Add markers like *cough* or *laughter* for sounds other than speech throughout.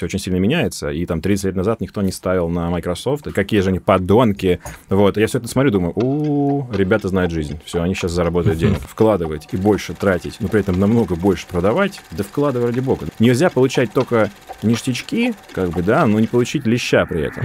все очень сильно меняется, и там 30 лет назад никто не ставил на Microsoft, какие же они подонки. Вот, я все это смотрю, думаю, у, ребята знают жизнь, все, они сейчас заработают денег. *laughs* Вкладывать и больше тратить, но при этом намного больше продавать, да вкладывай ради бога. Нельзя получать только ништячки, как бы, да, но не получить леща при этом.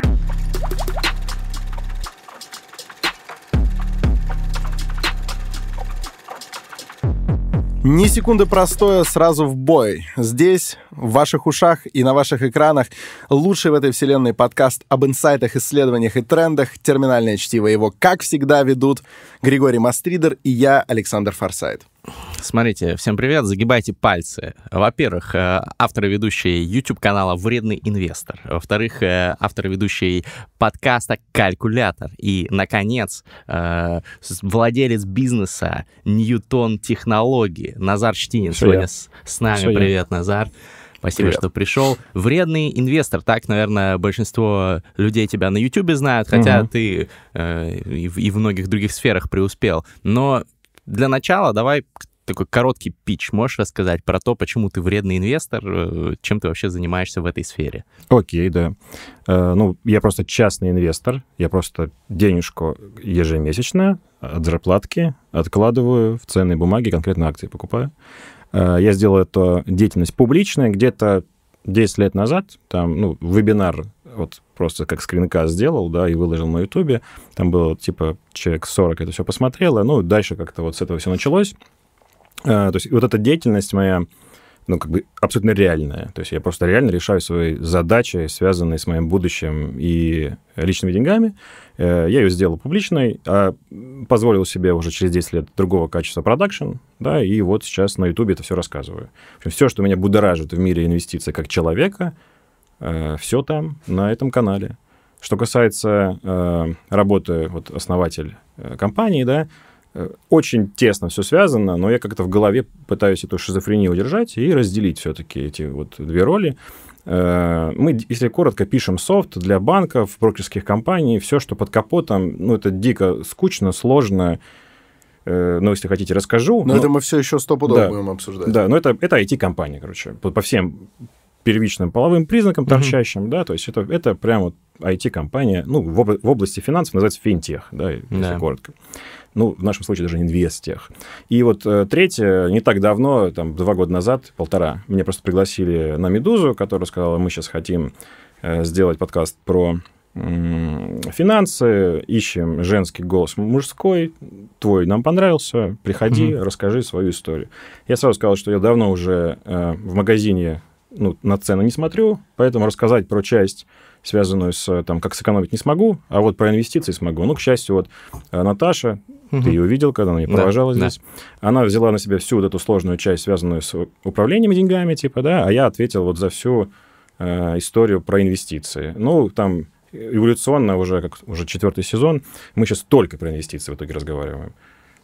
Ни секунды простоя, сразу в бой. Здесь, в ваших ушах и на ваших экранах, лучший в этой вселенной подкаст об инсайтах, исследованиях и трендах, терминальное чтиво его, как всегда, ведут Григорий Мастридер и я, Александр Форсайт. Смотрите, всем привет, загибайте пальцы. Во-первых, э, автор и ведущий YouTube-канала «Вредный инвестор». Во-вторых, э, автор и ведущий подкаста «Калькулятор». И, наконец, э, владелец бизнеса «Ньютон Технологии» Назар Штинин Все сегодня я. с, с нами. Все я. привет, Назар. Спасибо, Привет. что пришел. Вредный инвестор. Так, наверное, большинство людей тебя на YouTube знают, хотя Мгм. ты э, и, в, и в многих других сферах преуспел. Но для начала давай такой короткий пич. Можешь рассказать про то, почему ты вредный инвестор, э, чем ты вообще занимаешься в этой сфере? Окей, да. Э, ну, я просто частный инвестор. Я просто денежку ежемесячно от зарплатки откладываю в ценные бумаги, конкретно акции покупаю. Э, я сделал эту деятельность публичной где-то 10 лет назад. Там, ну, вебинар вот просто как скринкаст сделал, да, и выложил на Ютубе. Там было, типа, человек 40 это все посмотрело. Ну, дальше как-то вот с этого все началось. Э, То есть вот эта деятельность моя, ну, как бы абсолютно реальная. То есть я просто реально решаю свои задачи, связанные с моим будущим и личными деньгами. Э, Я ее сделал публичной, а позволил себе уже через 10 лет другого качества продакшн, да, и вот сейчас на Ютубе это все рассказываю. все, что меня будоражит в мире инвестиций как человека, все там, на этом канале. Что касается э, работы, вот основатель э, компании, да, э, очень тесно все связано, но я как-то в голове пытаюсь эту шизофрению удержать и разделить все-таки эти вот две роли. Э, Мы, если коротко, пишем софт для банков, брокерских компаний, все, что под капотом, ну, это дико скучно, сложно. Э, Но если хотите, расскажу. Но Но- это мы все еще стопудово Да. будем обсуждать. да, но это, это IT-компания, короче, по, по всем первичным половым признакам Мгм. торчащим, да, то есть это, это прям вот IT-компания, ну, в, об- в области финансов называется финтех, да, если Да. коротко. Ну, в нашем случае даже инвестех. И вот э, третье, не так давно, там, два года назад, полтора, меня просто пригласили на «Медузу», которая сказала, мы сейчас хотим э, сделать подкаст про финансы, ищем женский голос мужской, твой нам понравился, приходи, Мгм. расскажи свою историю. Я сразу сказал, что я давно уже э, в магазине ну, на цены не смотрю, поэтому рассказать про часть, связанную с там, как сэкономить не смогу, а вот про инвестиции смогу. Ну, к счастью, вот э, Наташа, ты ее видел, когда она меня Да, провожала да. здесь, она взяла на себя всю вот эту сложную часть, связанную с управлением деньгами, типа, да, а я ответил вот за всю э, историю про инвестиции. Ну, там эволюционно уже, как уже четвертый сезон, мы сейчас только про инвестиции в итоге разговариваем.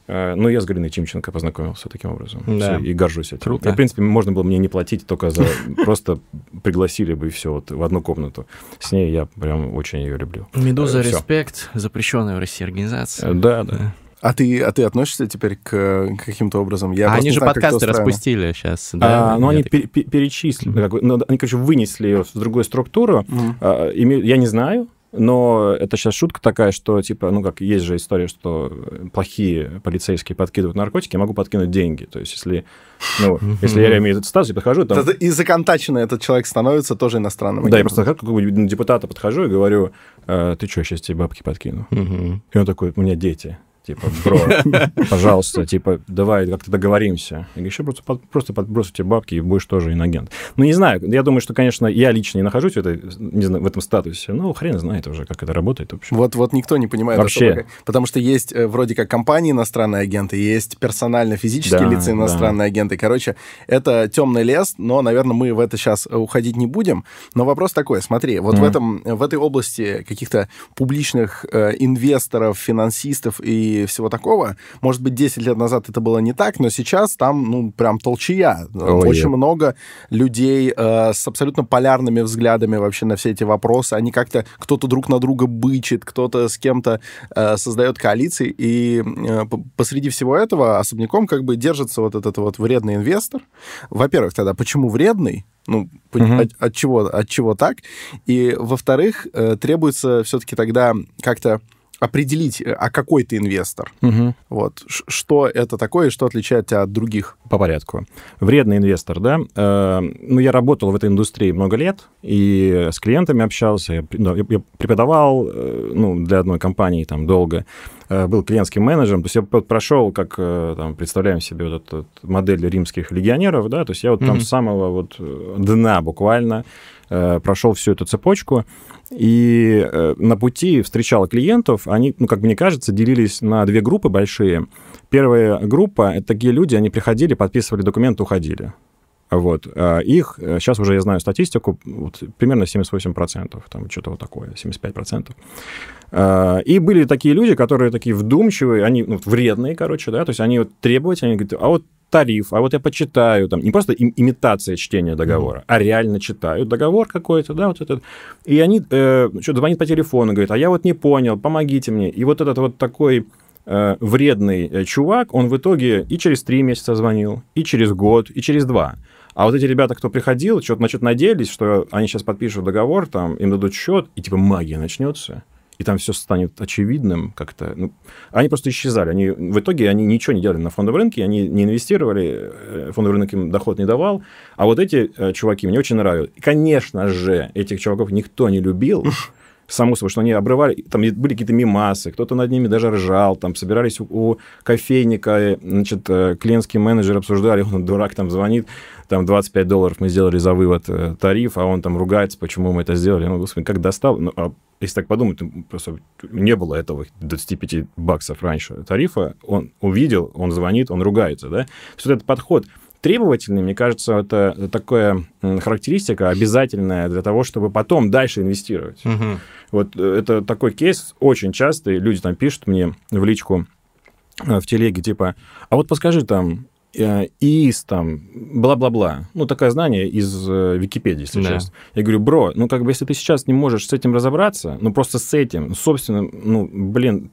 Э, Ну, я с Галиной Тимченко познакомился таким образом. Да. Всё, и горжусь этим. Круто. И, в принципе, можно было мне не платить, только за... *laughs* Просто пригласили бы и все вот в одну комнату. С ней я прям очень ее люблю. Медуза Э. Респект, запрещенная в России организация. Э, Да, да. А ты, а ты относишься теперь к каким-то образом? Я А они же знаю, как подкасты распустили сейчас, да? А, ну, они так- пер- пер- перечислили, как бы, ну, они, короче, вынесли ее в другую структуру. Мгм. А, име- Я не знаю, но это сейчас шутка такая, что, типа, ну, как есть же история, что плохие полицейские подкидывают наркотики, я могу подкинуть деньги. То есть, если, ну, если я имею этот статус, я подхожу, там... И законтаченный этот человек становится тоже иностранным Да, я просто как какого-нибудь депутата подхожу и говорю, «Э, ты что, сейчас тебе бабки подкину? И он такой, у меня дети. Типа, бро, *laughs* пожалуйста, типа, давай как-то договоримся. Я говорю, еще просто, под- просто подбросю тебе бабки, и будешь тоже инагент. Ну, не знаю, я думаю, что, конечно, я лично не нахожусь в, этой, не знаю, в этом статусе. Ну, хрен знает уже, как это работает, в общем. Вот, вот никто не понимает Вообще. особо, потому что есть э, вроде как компании иностранные агенты, есть персонально физические Да, лица иностранные агенты. Короче, это темный лес, но, наверное, мы в это сейчас уходить не будем. Но вопрос такой, смотри, вот в Мгм. этом в этой области каких-то публичных э, инвесторов, финансистов и и всего такого. Может быть, 10 лет назад это было не так, но сейчас там, ну, прям толчая. Ой, Очень много людей э, с абсолютно полярными взглядами вообще на все эти вопросы. Они как-то, кто-то друг на друга бычит, кто-то с кем-то э, создает коалиции, и э, посреди всего этого особняком как бы держится вот этот вот вредный инвестор. Во-первых, тогда почему вредный? Ну, uh-huh. от, от чего, от чего так? И, во-вторых, э, требуется все-таки тогда как-то определить, а какой ты инвестор. Угу. Вот. Что это такое и что отличает тебя от других? По порядку. Вредный инвестор, да? Э, ну, я работал в этой индустрии много лет и с клиентами общался. Я, я преподавал э, ну, для одной компании там долго. Э, был клиентским менеджером. То есть я прошел, как там, представляем себе вот эту модель римских легионеров, да? То есть я вот mm-hmm. там с самого вот дна буквально прошел всю эту цепочку. И э, на пути встречал клиентов, они, ну, как мне кажется, делились на две группы большие. Первая группа — это такие люди, они приходили, подписывали документы, уходили. Вот. А их, сейчас э, уже я знаю статистику, вот, примерно 78%, там что-то вот такое, 75%. А, и были такие люди, которые такие вдумчивые, они ну, вредные, короче, да, то есть они вот требовательные, они говорят, а вот тариф, а вот я почитаю, там, не просто им, имитация чтения договора, mm-hmm. а реально читают договор какой-то, да, вот этот. И они э, что, звонит по телефону, говорит, а я вот не понял, помогите мне. И вот этот вот такой э, вредный э, чувак, он в итоге и через три месяца звонил, и через год, и через два. А вот эти ребята, кто приходил, что-то, значит, надеялись, что они сейчас подпишут договор, там, им дадут счет, и типа магия начнется и там все станет очевидным как-то. Ну, они просто исчезали. Они, в итоге они ничего не делали на фондовом рынке, они не инвестировали, э, фондовый рынок им доход не давал. А вот эти э, чуваки мне очень нравятся. И, конечно же, этих чуваков никто не любил. само собой, что они обрывали, там были какие-то мимасы, кто-то над ними даже ржал, там собирались у, у кофейника, значит, э, клиентский менеджер обсуждали, он дурак там звонит, там 25 долларов мы сделали за вывод э, тариф, а он там ругается, почему мы это сделали. Ну, господи, как достал. Ну, а если так подумать, просто не было этого 25 баксов раньше тарифа, он увидел, он звонит, он ругается, да? Что этот подход требовательный, мне кажется, это такая характеристика обязательная для того, чтобы потом дальше инвестировать. Угу. Вот э, это такой кейс очень частый. Люди там пишут мне в личку э, в телеге, типа, а вот подскажи там, э, ИИС, там, бла-бла-бла. Ну, такое знание из Википедии, если да. честно. Я говорю, бро, ну, как бы, если ты сейчас не можешь с этим разобраться, ну, просто с этим, собственно, ну, блин,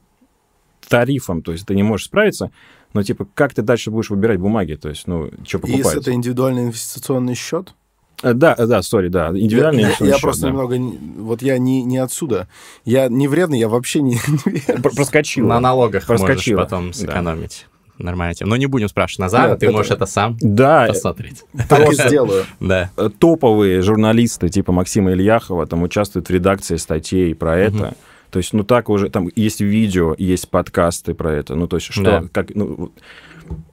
тарифом, то есть ты не можешь справиться, но, типа, как ты дальше будешь выбирать бумаги? То есть, ну, что покупать? Если это индивидуальный инвестиционный счет? Э, да, э, да, сори, да, индивидуальный я, я счет. просто да. немного, вот я не, не отсюда. Я не вредный, я вообще не... *laughs* Проскочил. На налогах Проскочил. можешь потом сэкономить. Да. Нормально. Но не будем спрашивать Назара, ты это... можешь это сам да, посмотреть. Так и *laughs* сделаю. Да. Топовые журналисты типа Максима Ильяхова там участвуют в редакции статей про это. То есть, ну так уже, там есть видео, есть подкасты про это. Ну, то есть, что, да. как, ну,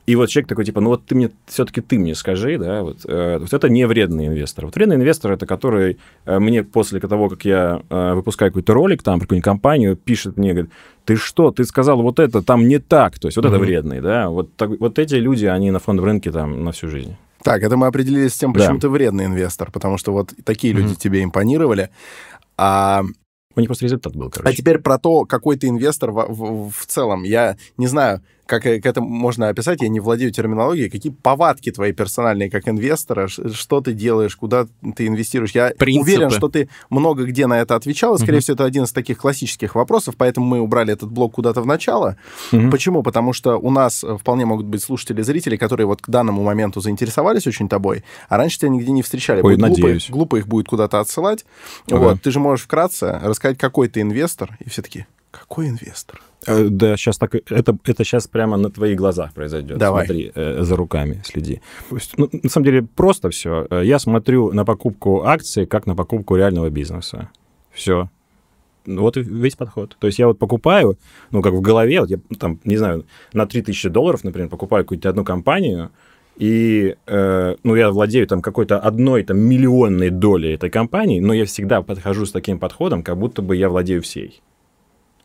и вот человек такой, типа, ну вот ты мне, все-таки ты мне скажи, да, вот, э, вот это не вредный инвестор. Вот вредный инвестор это который э, мне после того, как я э, выпускаю какой-то ролик там про какую-нибудь компанию, пишет мне, говорит, ты что, ты сказал вот это, там не так, то есть вот mm-hmm. это вредный, да, вот, так, вот эти люди, они на фондовом рынке там на всю жизнь. Так, это мы определились с тем, почему да. ты вредный инвестор, потому что вот такие mm-hmm. люди тебе импонировали. А у них просто результат был, короче. А теперь про то, какой ты инвестор в, в, в целом. Я не знаю, как к этому можно описать, я не владею терминологией, какие повадки твои персональные как инвестора, что ты делаешь, куда ты инвестируешь. Я Принципы. уверен, что ты много где на это отвечал, и, скорее угу. всего, это один из таких классических вопросов, поэтому мы убрали этот блок куда-то в начало. Угу. Почему? Потому что у нас вполне могут быть слушатели, зрители, которые вот к данному моменту заинтересовались очень ой, а раньше тебя нигде не встречали. Ой, будет надеюсь. Глупо, глупо их будет куда-то отсылать. Ага. Вот, ты же можешь вкратце рассказать, какой ты инвестор, и все таки какой инвестор? Э, да, сейчас так, это, это сейчас прямо на твоих глазах произойдет. Давай. Смотри, э, за руками следи. Ну, на самом деле просто все. Э, я смотрю на покупку акций как на покупку реального бизнеса. Все. Вот и весь подход. То есть я вот покупаю, ну, как в голове, вот я там, не знаю, на 3000 долларов, например, покупаю какую-то одну компанию, и, э, ну, я владею там какой-то одной там миллионной долей этой компании, но я всегда подхожу с таким подходом, как будто бы я владею всей.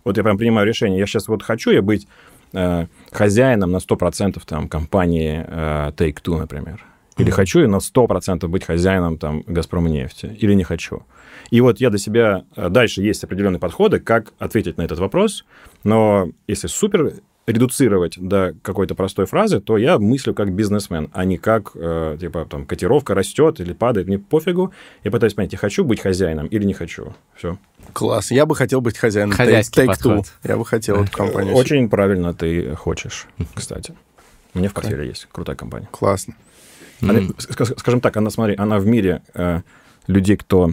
Вот я прям принимаю решение, я сейчас вот хочу я быть э, хозяином на 100% там компании э, Take-Two, например. Или mm-hmm. хочу я на 100% быть хозяином там Газпромнефти, или не хочу. И вот я для себя... Э, дальше есть определенные подходы, как ответить на этот вопрос, но если супер редуцировать до какой-то простой фразы, то я мыслю как бизнесмен, а не как, э, типа, там, котировка растет или падает, мне пофигу. Я пытаюсь понять, я хочу быть хозяином или не хочу. Все. Класс. Я бы хотел быть хозяином Хозяйский Take, Take подход. Two. Я бы хотел эту компанию. Очень правильно ты хочешь, кстати. У меня в портфеле есть крутая компания. Классно. Она- скажем так, она, смотри, она в мире э, людей, кто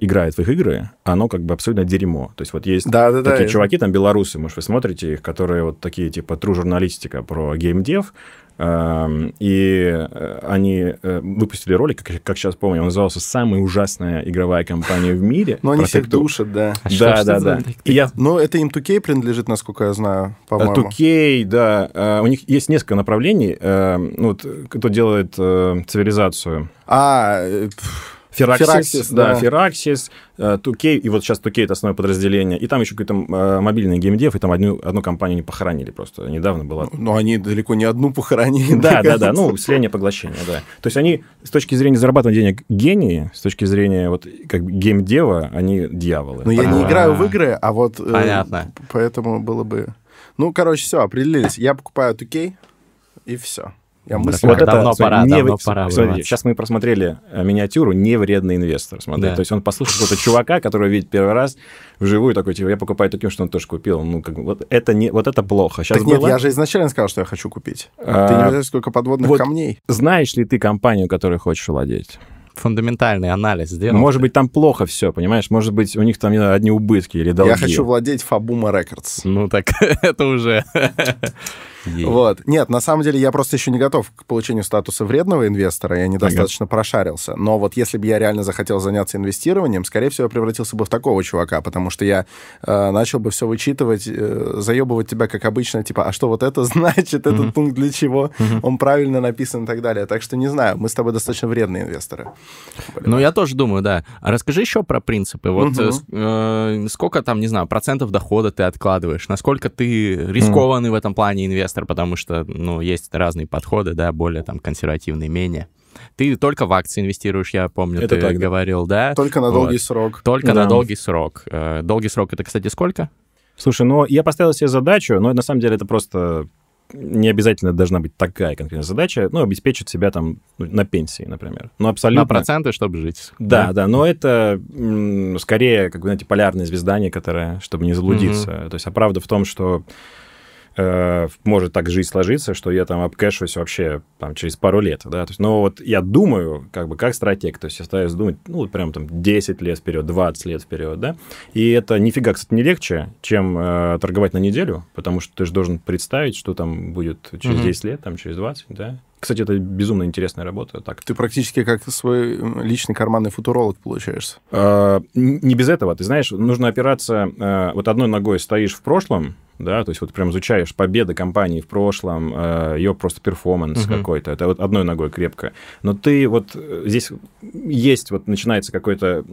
играет в их игры, оно как бы абсолютно дерьмо. То есть вот есть Да-да-да. такие чуваки, там, белорусы, может, вы смотрите их, которые вот такие, типа, true журналистика про геймдев, эм, и э, они э, выпустили ролик, как, как сейчас помню, он назывался «Самая ужасная игровая компания в мире». Но они всех душат, да. А Да, что да, да. И я Ну, это им 2K принадлежит, насколько я знаю, по-моему. 2K, да. э, У них есть несколько направлений. Ну, вот, кто делает цивилизацию. А, э, Фераксис, Firaxis, да, да. Фераксис, э, 2K, и вот сейчас 2K это основное подразделение, и там еще какой-то э, мобильный геймдев, и там одну, одну компанию не похоронили просто, недавно было. ну, они далеко не одну похоронили. Да, да, да, ну, слияние поглощения, да. То есть они с точки зрения зарабатывания денег гении, с точки зрения вот как бы геймдева, они дьяволы. Но я не играю в игры, а вот... э, Понятно. Поэтому было бы... Ну, короче, все, определились. Я покупаю 2K, и все. Я мыслю, Вот давно пора, не давно пора смотри, врываться. сейчас мы просмотрели э, миниатюру «Не вредный инвестор». Смотри, Да. то есть он послушал какого-то чувака, которого видит первый раз вживую, такой, типа, я покупаю таким, что он тоже купил. Ну, как бы, вот это, не, вот это плохо. Сейчас Так нет, было- я же изначально сказал, что я хочу купить. А, Ты не знаешь, сколько подводных вот камней. Знаешь ли ты компанию, которой хочешь владеть? Фундаментальный анализ сделал. Может быть, там плохо все, понимаешь? Может быть, у них там не знаю, одни убытки или долги. Я хочу владеть Fabuma Records. Ну так *laughs* это уже... *laughs* Ей. Вот. Нет, на самом деле я просто еще не готов к получению статуса вредного инвестора, я недостаточно прошарился. Но вот если бы я реально захотел заняться инвестированием, скорее всего, я превратился бы в такого чувака, потому что я э, начал бы все вычитывать, э, заебывать тебя, как обычно, типа, а что вот это *laughs* значит, этот пункт для чего, он правильно написан и так далее. Так что не знаю, мы с тобой достаточно вредные инвесторы. Ну, я тоже думаю, да. А расскажи еще про принципы. Вот Мгм. э, сколько там, не знаю, процентов дохода ты откладываешь? Насколько ты рискованный в этом плане инвестор? Потому что, ну, есть разные подходы, да, более там консервативные, менее. Ты только в акции инвестируешь, я помню, Это ты так, да. говорил, да? Только на Вот. долгий срок. Только Да. на долгий срок. Э, Долгий срок это, кстати, сколько? Слушай, ну, я поставил себе задачу, но на самом деле это просто не обязательно должна быть такая конкретная задача, ну, обеспечить себя там ну, на пенсии, например. Ну, абсолютно. На проценты, чтобы жить. Да, да, но это м, скорее, как бы, знаете, полярное звезда некоторое, чтобы не заблудиться. То есть, а правда в том, что э, может так жизнь сложиться, что я там обкэшусь вообще там, через пару лет, да, то есть, но вот я думаю, как бы, как стратег, то есть я стараюсь думать, ну, прям там 10 лет вперед, 20 лет вперед, да, и это нифига, кстати, не легче, чем э, торговать на неделю, потому что ты же должен представить, что там будет через Мгм. 10 лет, там, через 20, да. Кстати, это безумно интересная работа, так Ты практически как свой личный карманный футуролог получаешься. Э, Не без этого. Ты знаешь, нужно опираться... э, Вот одной ногой стоишь в прошлом, да, то есть вот прям изучаешь победы компании в прошлом, э, ее просто перформанс Мгм. какой-то. Это вот одной ногой крепко. Но ты вот э, здесь есть, вот начинается какой-то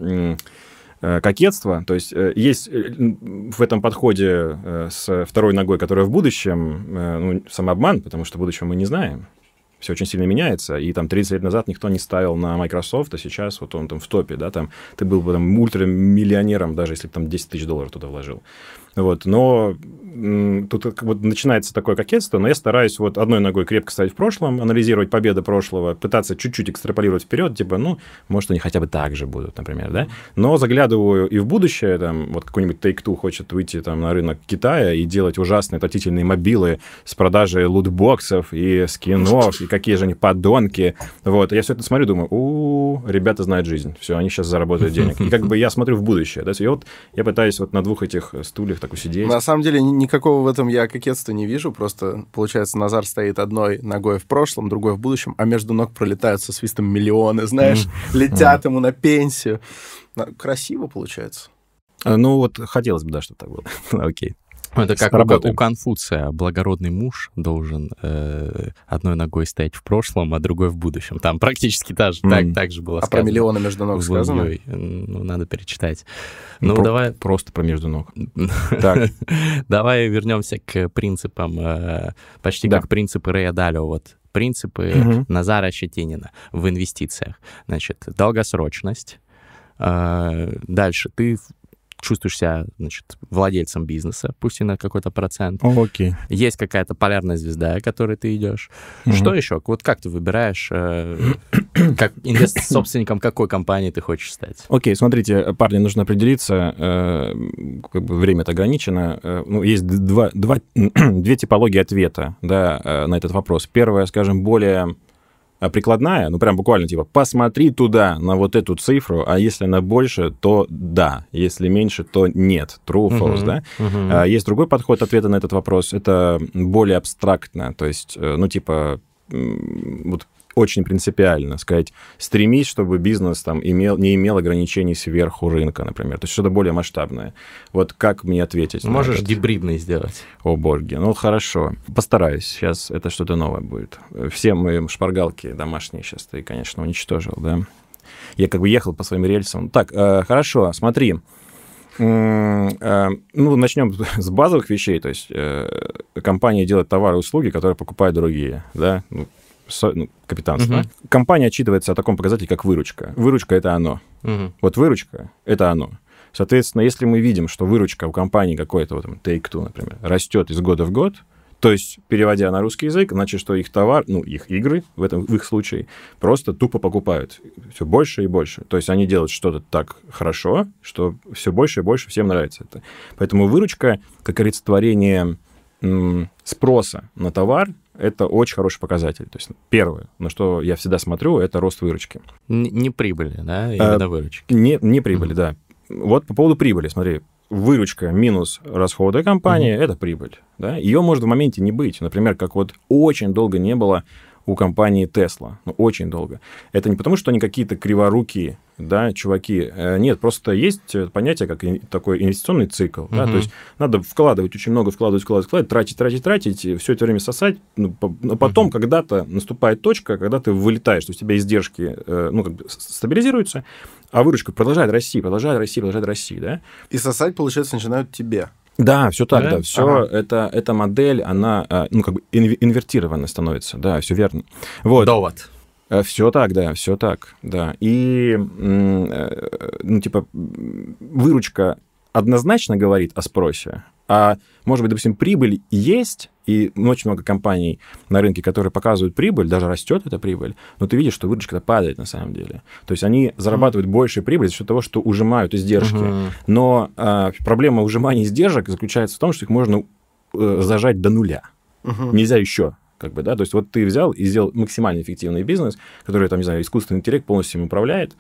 э, кокетство, то есть есть в этом подходе с второй ногой, которая в будущем, ну, самообман, потому что будущего мы не знаем. Все очень сильно меняется, и там 30 лет назад никто не ставил на Microsoft, а сейчас вот он там в топе, да, там ты был бы там ультрамиллионером, даже если бы там 10 тысяч долларов туда вложил. Вот, но тут как вот начинается такое кокетство, но я стараюсь вот одной ногой крепко стоять в прошлом, анализировать победы прошлого, пытаться чуть-чуть экстраполировать вперед, типа, ну, может, они хотя бы так же будут, например, да, но заглядываю и в будущее, там, вот какой-нибудь Take-Two хочет выйти там на рынок Китая и делать ужасные отвратительные мобилы с продажей лутбоксов и скинов, и какие же они подонки, вот, я все это смотрю, думаю, у ребята знают жизнь, все, они сейчас заработают денег, и как бы я смотрю в будущее, да, и вот я пытаюсь вот на двух этих стульях так усидеть. На самом деле ни- никакого в этом я кокетства не вижу. Просто, получается, Назар стоит одной ногой в прошлом, другой в будущем, а между ног пролетают со свистом миллионы, знаешь, *laughs* летят ему на пенсию. Красиво получается. А, Ну, вот хотелось бы, да, чтобы так было. *laughs* Окей. Это как у, у Конфуция. Благородный муж должен э, одной ногой стоять в прошлом, а другой в будущем. Там практически та же, так, Мгм. так же было А про сказано. миллионы между ног сказано? Ой, Ну, надо перечитать. Ну, Про- давай, Просто про между ног. *laughs* Так. давай вернемся к принципам, э, почти Да. как принципы Рэя Далио. Вот принципы. Назара Щетинина в инвестициях. Значит, долгосрочность. Э, Дальше ты чувствуешь себя, значит, владельцем бизнеса, пусть и на какой-то процент. О, окей. Есть какая-то полярная звезда, к которой ты идешь. Что еще? Вот как ты выбираешь, э, *clears throat* как инвест собственником какой компании ты хочешь стать? Окей, смотрите, парни, нужно определиться, э, как бы время-то ограничено. Э, ну, есть два, два, *clears throat* две типологии ответа да, э, на этот вопрос. Первая, скажем, более э, прикладная, ну прям буквально типа посмотри туда на вот эту цифру, а если она больше, то да, если меньше, то нет, true, false, Мгм, да. А Есть другой подход ответа на этот вопрос, это более абстрактно, то есть, э, ну типа вот очень принципиально сказать, стремись, чтобы бизнес там имел, не имел ограничений сверху рынка, например, то есть что-то более масштабное. Вот как мне ответить? Можешь этот? гибридный сделать. О, боги. Ну, хорошо. Постараюсь. Сейчас это что-то новое будет. Все мои шпаргалки домашние сейчас ты, конечно, уничтожил, да? Я как бы ехал по своим рельсам. Так, э, хорошо, смотри. Э, ну, начнем *laughs* с базовых вещей. То есть э, компания делает товары и услуги, которые покупают другие, да? Ну, ну, капитанство. Мгм. Компания отчитывается о таком показателе, как выручка. Выручка — это оно. Мгм. Вот выручка — это оно. Соответственно, если мы видим, что выручка у компании какой-то, вот там, Take-Two, например, растет из года в год, то есть, переводя на русский язык, значит, что их товар, ну, их игры в, этом, в их случае, просто тупо покупают все больше и больше. То есть, они делают что-то так хорошо, что все больше и больше всем нравится это. Поэтому выручка, как олицетворение спроса на товар, это очень хороший показатель. То есть, первое, на что я всегда смотрю, это рост выручки. Не прибыли, да, Э, именно выручки. Не, не прибыли, да. Вот по поводу прибыли, смотри, выручка минус расходы компании это прибыль. Да? Ее может в моменте не быть. Например, как вот очень долго не было у компании Tesla. Ну, очень долго. Это не потому, что они какие-то криворукие, да, чуваки. Э, Нет, просто есть э, понятие, как такой инвестиционный цикл. Да? Мгм. То есть надо вкладывать очень много, вкладывать, вкладывать, вкладывать, тратить, тратить, тратить, все это время сосать. Ну, но потом когда-то наступает точка, когда ты вылетаешь, то есть у тебя издержки э, ну, как бы стабилизируются, а выручка продолжает расти, продолжает расти, продолжает расти, да? И сосать, получается, начинают тебе. Да, все так, Да? да, все Ага. это, эта модель, она, а, ну, как бы инв- инвертированно становится, да, все верно. Вот. Довод. Все так, да, все так, да. И, э, ну, типа, выручка однозначно говорит о спросе, а, может быть, допустим, прибыль есть, и очень много компаний на рынке, которые показывают прибыль, даже растет эта прибыль, но ты видишь, что выручка падает на самом деле. То есть они зарабатывают больше прибыли за счет того, что ужимают издержки. Мгм. Но а, проблема ужимания издержек заключается в том, что их можно э, зажать до нуля Мгм. нельзя еще. Как бы, да? То есть вот ты взял и сделал максимально эффективный бизнес, который, там, не знаю, искусственный интеллект полностью им управляет,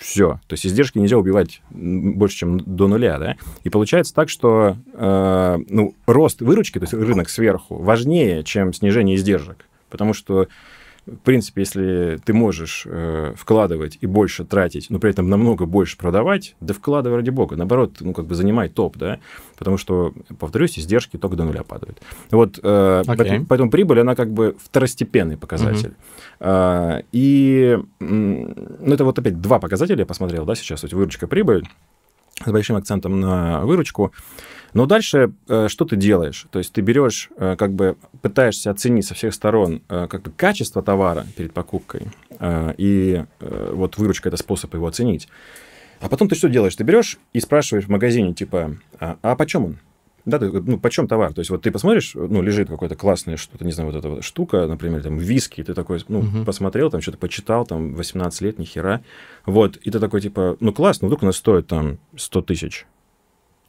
все. То есть издержки нельзя убивать больше, чем до нуля, да? И получается так, что э, ну, рост выручки, то есть рынок сверху, важнее, чем снижение издержек. Потому что, в принципе, если ты можешь э, вкладывать и больше тратить, но при этом намного больше продавать, да вкладывай ради бога. Наоборот, ну, как бы занимай топ, да? Потому что, повторюсь, издержки только до нуля падают. Вот, э, Окей. поэтому, поэтому прибыль, она как бы второстепенный показатель. А, и, м, ну, это вот опять два показателя я посмотрел, да, сейчас, вот выручка, прибыль, с большим акцентом на выручку. Но дальше э, что ты делаешь? То есть ты берешь, э, как бы пытаешься оценить со всех сторон э, как бы качество товара перед покупкой, и вот выручка это способ его оценить. А потом ты что делаешь? Ты берешь и спрашиваешь в магазине, типа, а, а почем он? Да, ты, ну, почем товар? То есть вот ты посмотришь, ну, лежит какое-то классное что-то, не знаю, вот эта вот штука, например, там, виски, ты такой, ну, Мгм. посмотрел, там, что-то почитал, там, 18 лет, ни хера. Вот, и ты такой, типа, ну, классно, вдруг он стоит, там, 100 тысяч.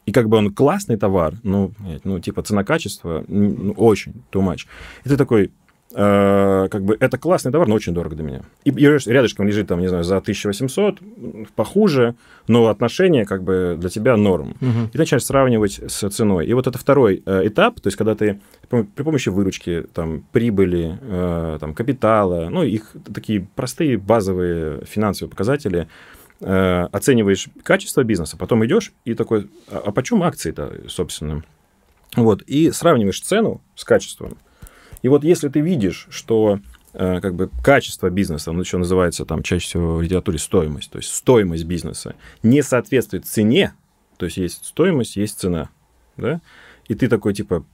И как бы он классный товар, ну, ну типа цена-качество, ну, очень, too much. И ты такой, э, как бы, это классный товар, но очень дорого для меня. И, и рядышком лежит, там, не знаю, за 1800, м, похуже, но отношение, как бы, для тебя норм. Мгм. И ты начинаешь сравнивать с ценой. И вот это второй э, этап, то есть когда ты при при помощи выручки, там, прибыли, э, там, капитала, ну, их такие простые базовые финансовые показатели, э, оцениваешь качество бизнеса, потом идешь и такой, а, а почем акции-то, собственно? Вот, и сравниваешь цену с качеством. И вот если ты видишь, что э, как бы качество бизнеса, оно еще называется там чаще всего в литературе стоимость, то есть стоимость бизнеса не соответствует цене, то есть есть стоимость, есть цена, да, и ты такой типа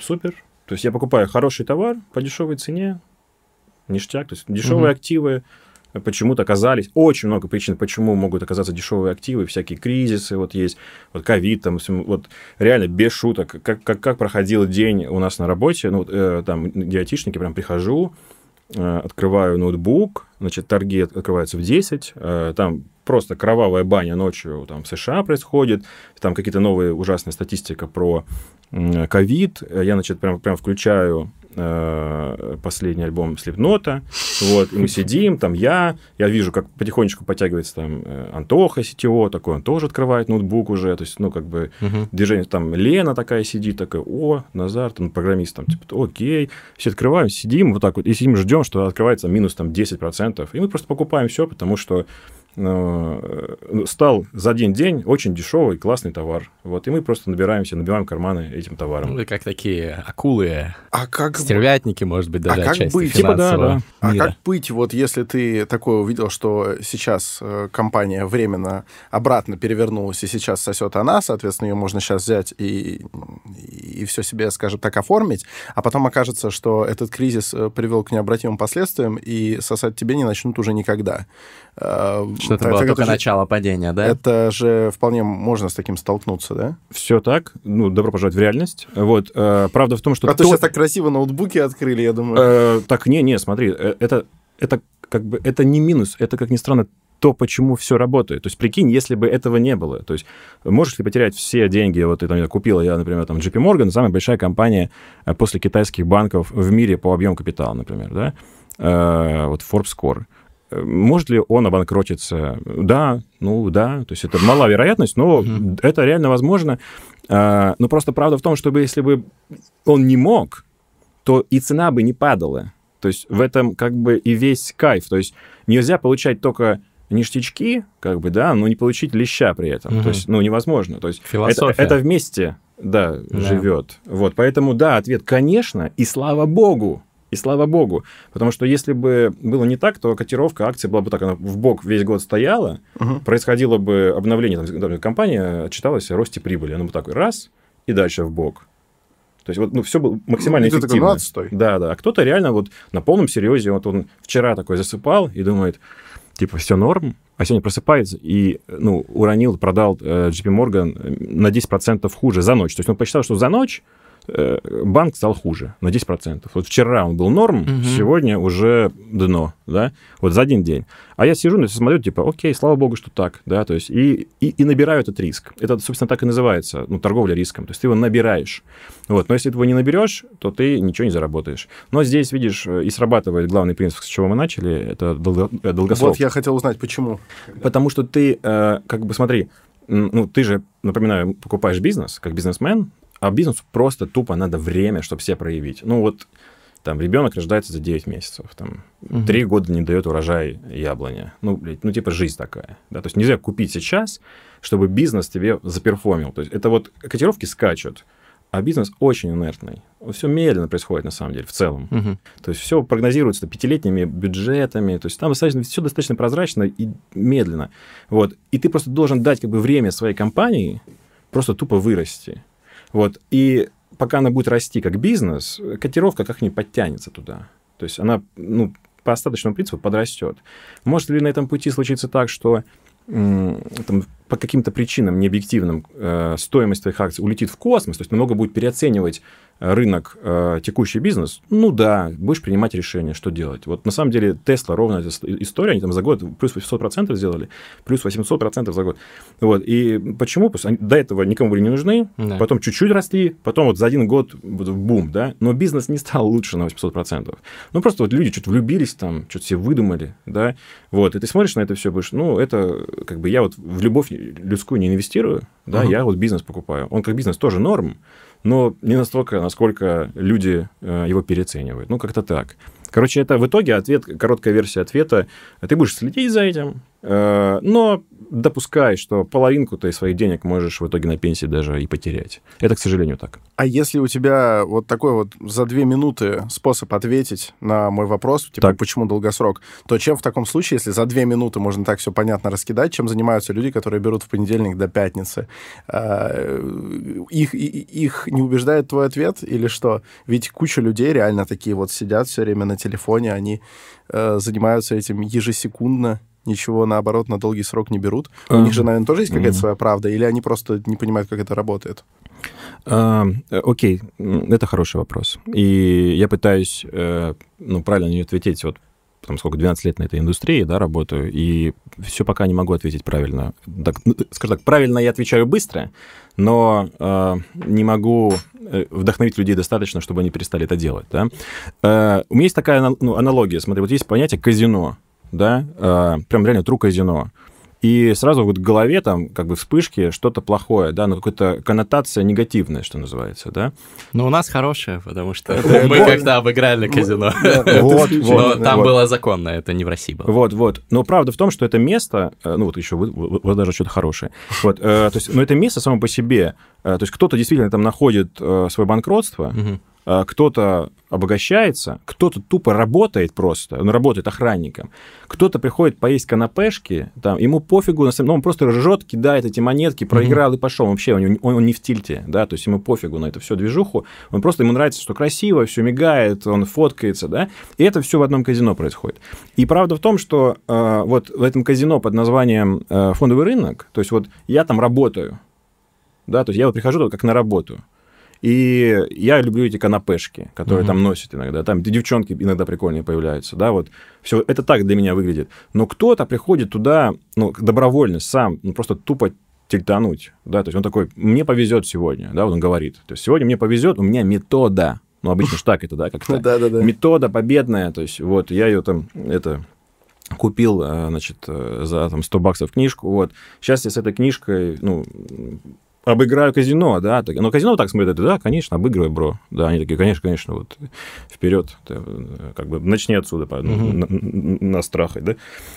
супер, то есть я покупаю хороший товар по дешевой цене, ништяк, то есть дешевые Мгм. активы, почему-то оказались, очень много причин, почему могут оказаться дешевые активы, всякие кризисы вот есть, вот ковид, там, вот реально без шуток, как, как, как проходил день у нас на работе, ну, э, там, где айтишники, прям прихожу, э, открываю ноутбук, значит, торги открываются в 10, э, там просто кровавая баня ночью там в США происходит, там какие-то новые ужасные статистика про ковид, я, значит, прям, прям включаю Э, последний альбом Слепнота, вот, и мы *laughs* сидим, там я, я вижу, как потихонечку подтягивается там э, Антоха сетево, такой, он тоже открывает ноутбук уже, то есть, ну, как бы uh-huh. движение, там Лена такая сидит, такая, о, Назар, там, программист, там, типа, окей, все открываем, сидим вот так вот, и сидим, ждем, что открывается минус там 10%, и мы просто покупаем все, потому что стал за один день очень дешевый, классный товар. Вот, и мы просто набираемся, набиваем карманы этим товаром. Ну, как такие акулы, а как... стервятники, может быть, даже а как быть? Типа, да, да. А как быть, вот если ты такое увидел, что сейчас э, компания временно обратно перевернулась, и сейчас сосет она, соответственно, ее можно сейчас взять и, и все себе, скажем так, оформить, а потом окажется, что этот кризис э, привел к необратимым последствиям, и сосать тебе не начнут уже никогда. Что это было только же, начало падения, да? Это же вполне можно с таким столкнуться, да? Все так. Ну, добро пожаловать в реальность. Вот. Э, правда в том, что... А то сейчас так красиво ноутбуки открыли, я думаю. Э, так, не, не, смотри, э, это, это как бы, это не минус, это, как ни странно, то, почему все работает. То есть, прикинь, если бы этого не было. То есть, можешь ли потерять все деньги? Вот ты там купила, я, например, там JP Morgan, самая большая компания э, после китайских банков в мире по объему капитала, например, да? Э, вот Forbes Core. Может ли он обанкротиться? Да, ну да, то есть это мала вероятность, но mm-hmm. это реально возможно. А, но просто правда в том, чтобы если бы он не мог, то и цена бы не падала. То есть в этом как бы и весь кайф. То есть нельзя получать только ништячки, как бы, да, но не получить леща при этом. Mm-hmm. То есть, ну, невозможно. То есть это, это вместе, да, да, живет. Вот, поэтому, да, ответ, конечно, и слава богу, и слава богу. Потому что если бы было не так, то котировка акций была бы так, она в бок весь год стояла, угу. происходило бы обновление, там, компания отчиталась о росте прибыли. Она бы такой раз, и дальше в бок. То есть вот ну, все было максимально ну, эффективно. Такой, да, да. А кто-то реально вот на полном серьезе, вот он вчера такой засыпал и думает, типа, все норм, а сегодня просыпается и, ну, уронил, продал э, JP Morgan на 10% хуже за ночь. То есть он посчитал, что за ночь Э, банк стал хуже на 10%. Вот вчера он был норм, угу. сегодня уже дно, да, вот за один день. А я сижу, смотрю, типа, окей, слава богу, что так, да, то есть и, и, и набираю этот риск. Это, собственно, так и называется, ну, торговля риском, то есть ты его набираешь. Вот, но если ты его не наберешь, то ты ничего не заработаешь. Но здесь, видишь, и срабатывает главный принцип, с чего мы начали, это долго, э, долгосрок. Вот я хотел узнать, почему. Потому что ты, э, как бы, смотри, ну, ты же, напоминаю, покупаешь бизнес, как бизнесмен, а бизнесу просто тупо надо время, чтобы все проявить. Ну вот там ребенок рождается за 9 месяцев, там угу. 3 года не дает урожай яблоня. Ну, блядь, ну типа жизнь такая. Да? То есть нельзя купить сейчас, чтобы бизнес тебе заперформил. То есть это вот котировки скачут, а бизнес очень инертный. Все медленно происходит, на самом деле, в целом. Угу. То есть все прогнозируется пятилетними бюджетами. То есть там достаточно, все достаточно прозрачно и медленно. Вот. И ты просто должен дать как бы время своей компании просто тупо вырасти. Вот. И пока она будет расти как бизнес, котировка как-нибудь подтянется туда. То есть она, ну, по остаточному принципу подрастет. Может ли на этом пути случиться так, что там, по каким-то причинам необъективным э, стоимость твоих акций улетит в космос, то есть намного будет переоценивать рынок, э, текущий бизнес, ну да, будешь принимать решение, что делать. Вот на самом деле Tesla ровно эта история, они там за год плюс 800% сделали, плюс 800% за год. Вот, и почему? Потому что они до этого никому были не нужны, да. потом чуть-чуть росли, потом вот за один год бум, да, но бизнес не стал лучше на 800%. Ну, просто вот люди что-то влюбились там, что-то себе выдумали, да, вот, и ты смотришь на это все, будешь, ну, это как бы я вот в любовь людскую не инвестирую, да, uh-huh. я вот бизнес покупаю. Он как бизнес тоже норм, но не настолько, насколько люди э, его переоценивают. Ну, как-то так. Короче, это в итоге ответ, короткая версия ответа. Ты будешь следить за этим, но допускай, что половинку ты своих денег можешь в итоге на пенсии даже и потерять. Это, к сожалению, так. А если у тебя вот такой вот за две минуты способ ответить на мой вопрос, типа, Так. почему долгосрок, то чем в таком случае, если за две минуты можно так все понятно раскидать, чем занимаются люди, которые берут в понедельник до пятницы? А, Их, их не убеждает твой ответ или что? Ведь куча людей реально такие вот сидят все время на телефоне, они э, занимаются этим ежесекундно, ничего, наоборот, на долгий срок не берут. У них же, наверное, тоже есть какая-то своя правда, или они просто не понимают, как это работает? А, э, Окей, это хороший вопрос. И я пытаюсь, э, ну, правильно на нее ответить, вот там сколько, 12 лет на этой индустрии, да, работаю, и все пока не могу ответить правильно. Так, ну, скажем так, правильно я отвечаю быстро, но э, не могу э, вдохновить людей достаточно, чтобы они перестали это делать, да. Э, у меня есть такая ну, аналогия, смотри, вот есть понятие казино, да, э, прям реально true казино. И сразу вот в голове там как бы вспышки, что-то плохое, да, ну какая-то коннотация негативная, что называется, да. Ну, у нас хорошее, потому что мы вот. как-то обыграли казино. Вот, *laughs* Но вот, там вот. было законно, это не в России было. Вот, вот. Но правда в том, что это место, э, ну вот еще вы даже что-то хорошее. Вот, э, то есть, но это место само по себе, э, то есть кто-то действительно там находит свое банкротство, кто-то обогащается, кто-то тупо работает просто, он работает охранником, кто-то приходит поесть канапешки, там, ему пофигу, на самом- ну, он просто ржет, кидает эти монетки, проиграл и пошел. Вообще, он, он- он не в тильте, да, то есть ему пофигу на это все движуху, он просто, ему нравится, что красиво, все мигает, он фоткается, да, и это все в одном казино происходит. И правда в том, что э, вот в этом казино под названием э, фондовый рынок, то есть вот я там работаю, да, то есть я вот прихожу как на работу, и я люблю эти канапешки, которые Мгм. там носят иногда. Там девчонки иногда прикольные появляются, да, вот. Все это так для меня выглядит. Но кто-то приходит туда, ну, добровольно, сам, ну, просто тупо тельтануть, да, то есть он такой, мне повезет сегодня, да, вот он говорит. То есть сегодня мне повезет, у меня метода. Ну, обычно ж так это, да, как-то. *laughs* Да-да-да. Метода победная, то есть вот я ее там, это, купил, э, значит, э, за там 100 баксов книжку, вот. Сейчас я с этой книжкой, ну, обыграю казино, да, так- но казино так смотрит, да, конечно, обыгрывай, бро, да, они такие, конечно, конечно, вот, вперед, э, как бы, начни отсюда, по- Мгм. на, на- нас трахать, да,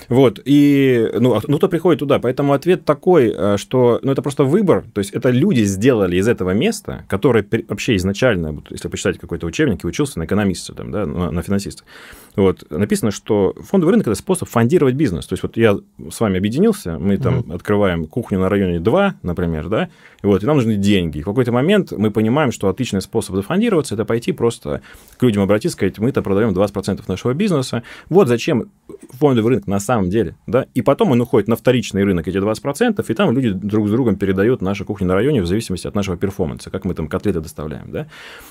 вот, и, ну, а- ну, кто приходит туда, поэтому ответ такой, э, что, ну, это просто выбор, то есть это люди сделали из этого места, которое вообще изначально, вот, если почитать какой-то учебник, и учился на экономиста, там, да, на, на финансиста, вот, написано, что фондовый рынок – это способ фондировать бизнес. То есть вот я с вами объединился, мы там открываем кухню на районе 2, например, да, вот, и нам нужны деньги. И в какой-то момент мы понимаем, что отличный способ зафондироваться – это пойти просто к людям обратиться, сказать, мы-то продаем 20% нашего бизнеса. Вот зачем фондовый рынок на самом деле, да, и потом он уходит на вторичный рынок, эти 20%, и там люди друг с другом передают наши кухни на районе в зависимости от нашего перформанса, как мы там котлеты доставляем, да.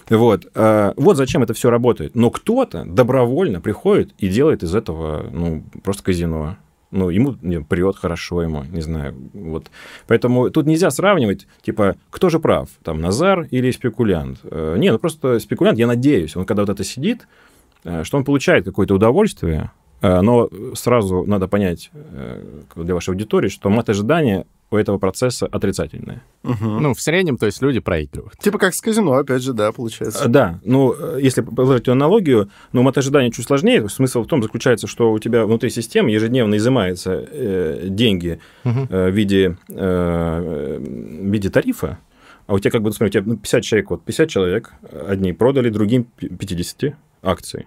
Вот, э, вот зачем это все работает. Но кто-то добровольно приходит и делает из этого, ну, просто казино. Ну, ему прет хорошо ему, не знаю, вот. Поэтому тут нельзя сравнивать, типа, кто же прав, там, Назар или спекулянт. Э, не, ну, просто спекулянт, я надеюсь, он когда вот это сидит, э, что он получает какое-то удовольствие, э, но сразу надо понять для вашей аудитории, что мат ожидания у этого процесса отрицательное. Мгм. Ну, в среднем, то есть люди проигрывают. Типа как с казино, опять же, да, получается. А, Да, ну, э, если положить аналогию, но мат ожидания чуть сложнее. Смысл в том заключается, что у тебя внутри системы ежедневно изымаются э, деньги Мгм. э, в виде, э, в виде тарифа, а у тебя как бы, смотри, у тебя ну, 50 человек, вот 50 человек, одни продали другим пи- 50 акций.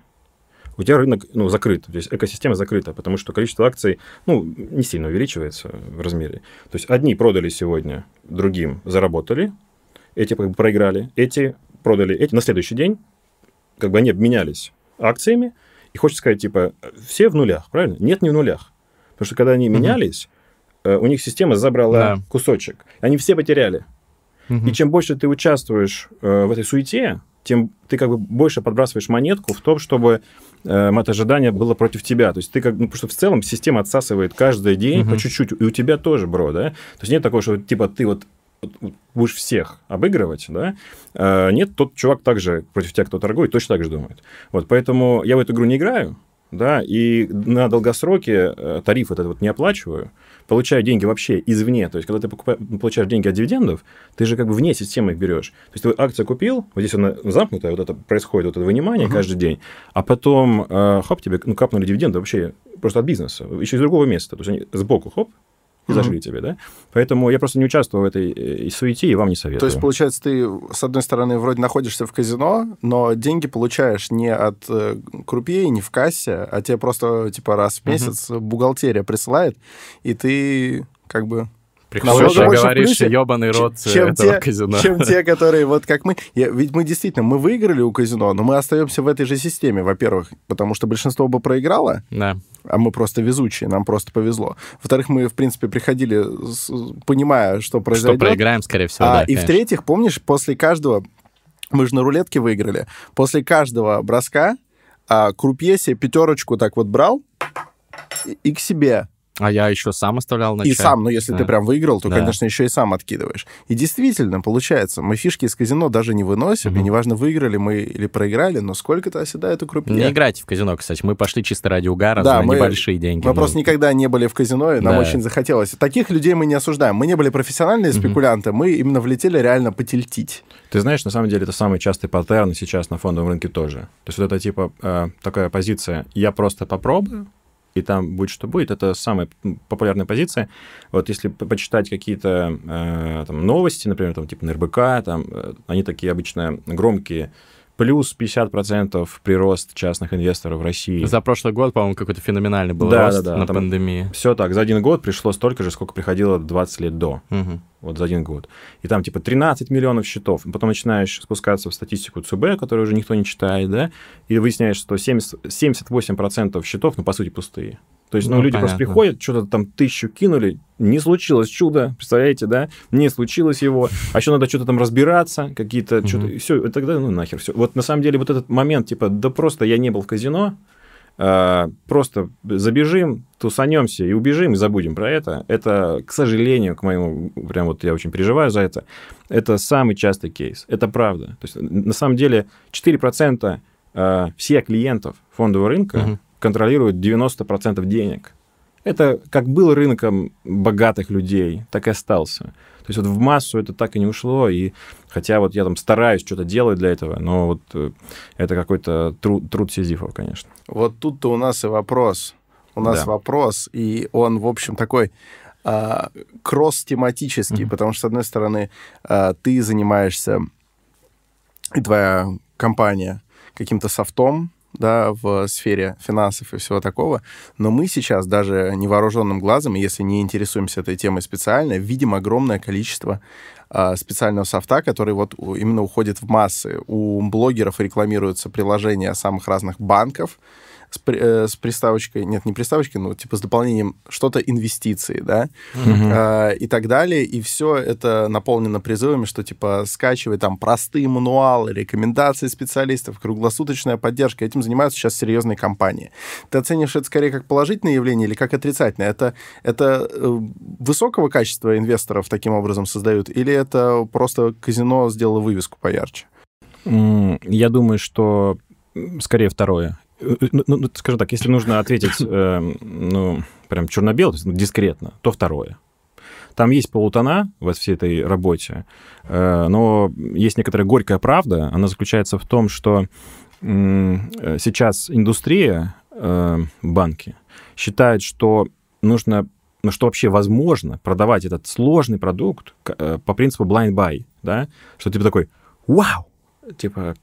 У тебя рынок ну, закрыт, то есть экосистема закрыта, потому что количество акций ну, не сильно увеличивается в размере. То есть одни продали сегодня, другим заработали, эти как бы проиграли, эти продали, эти на следующий день, как бы они обменялись акциями, и хочется сказать, типа, все в нулях, правильно? Нет, не в нулях. Потому что когда они Мгм. менялись, э, у них система забрала Да. кусочек. Они все потеряли. Мгм. И чем больше ты участвуешь э, в этой суете, тем ты как бы больше подбрасываешь монетку в том, чтобы э, мат-ожидание было против тебя. То есть ты как ну, потому что в целом система отсасывает каждый день Мгм. по чуть-чуть, и у тебя тоже, бро, да? То есть нет такого, что типа ты вот будешь всех обыгрывать, да, А, нет, тот чувак также против тебя, кто торгует, точно так же думает. Вот, поэтому я в эту игру не играю, да, и на долгосроке э, тариф этот вот не оплачиваю, получают деньги вообще извне. То есть, когда ты покупаешь, получаешь деньги от дивидендов, ты же как бы вне системы их берешь. То есть, ты акцию купил, вот здесь она замкнутая, вот это происходит, вот это вынимание uh-huh. каждый день, а потом, э, хоп, тебе ну, капнули дивиденды вообще просто от бизнеса, еще из другого места. То есть, они сбоку, хоп, и mm-hmm. тебе, да? Поэтому я просто не участвую в этой э, суете и вам не советую. То есть, получается, ты, с одной стороны, вроде находишься в казино, но деньги получаешь не от э, крупье, не в кассе, а тебе просто, типа, раз в месяц mm-hmm. бухгалтерия присылает, и ты как бы Приходишь и говоришь, ебаный рот чем этого те, казино. Чем те, *laughs* которые вот как мы... Я, ведь мы действительно, мы выиграли у казино, но мы остаемся в этой же системе, во-первых, потому что большинство бы проиграло, да. а мы просто везучие, нам просто повезло. Во-вторых, мы, в принципе, приходили, понимая, что произойдет. Что проиграем, скорее всего, а, да, И в-третьих, помнишь, после каждого... Мы же на рулетке выиграли. После каждого броска а, крупье себе пятерочку так вот брал и, и к себе а я еще сам оставлял на И сам, ну, если да. ты прям выиграл, то, да. конечно, еще и сам откидываешь. И действительно, получается, мы фишки из казино даже не выносим, угу. и неважно, выиграли мы или проиграли, но сколько-то оседает у крупье. Не играйте в казино, кстати. Мы пошли чисто ради угара да, за мы, небольшие деньги. Мы ну. просто никогда не были в казино, и нам да. очень захотелось. Таких людей мы не осуждаем. Мы не были профессиональные спекулянты, угу. мы именно влетели реально потельтить. Ты знаешь, на самом деле, это самый частый паттерн сейчас на фондовом рынке тоже. То есть вот это типа э, такая позиция «я просто попробую», и там будет что будет. Это самая популярная позиция. Вот если почитать какие-то э, там, новости, например, там, типа на РБК, там, э, они такие обычно громкие, плюс 50% прирост частных инвесторов в России. За прошлый год, по-моему, какой-то феноменальный был да, рост да, да, на пандемии. Все так, за один год пришло столько же, сколько приходило 20 лет до. Угу. Вот за один год. И там типа 13 миллионов счетов. Потом начинаешь спускаться в статистику ЦБ, которую уже никто не читает, да, и выясняешь, что 70, 78% счетов, ну, по сути, пустые. То есть, ну, ну люди понятно. просто приходят, что-то там тысячу кинули, не случилось чудо, представляете, да? Не случилось его, а еще надо что-то там разбираться, какие-то, mm-hmm. что-то, все, и тогда, ну, нахер, все. Вот на самом деле вот этот момент, типа, да просто я не был в казино, а, просто забежим, тусанемся и убежим, и забудем про это. Это, к сожалению, к моему, прям вот я очень переживаю за это, это самый частый кейс. Это правда. То есть, на самом деле, 4% а, всех клиентов фондового рынка угу контролирует 90% денег. Это как был рынком богатых людей, так и остался. То есть вот в массу это так и не ушло, и хотя вот я там стараюсь что-то делать для этого, но вот э, это какой-то труд, труд сизифов, конечно. Вот тут-то у нас и вопрос. У нас да. вопрос, и он, в общем, такой а, кросс-тематический, mm-hmm. потому что, с одной стороны, а, ты занимаешься, и твоя компания, каким-то софтом, да, в сфере финансов и всего такого, но мы сейчас даже невооруженным глазом, если не интересуемся этой темой специально, видим огромное количество э, специального софта, который вот именно уходит в массы. У блогеров рекламируются приложения самых разных банков, с, э, с приставочкой, нет, не приставочкой, ну, типа с дополнением что-то инвестиции, да, mm-hmm. э, и так далее, и все это наполнено призывами, что, типа, скачивай там простые мануалы, рекомендации специалистов, круглосуточная поддержка, этим занимаются сейчас серьезные компании. Ты оценишь это скорее как положительное явление или как отрицательное? Это, это э, высокого качества инвесторов таким образом создают, или это просто казино сделало вывеску поярче? Я думаю, что скорее второе. Э, ну, ну, скажем так, если нужно ответить, э, ну, прям черно-бело, ну, дискретно, то второе. Там есть полутона в всей этой работе, э, но есть некоторая горькая правда. Она заключается в том, что э, сейчас индустрия, э, банки, считает, что нужно, ну, что вообще возможно продавать этот сложный продукт э, по принципу blind buy, да, что типа такой, вау, типа,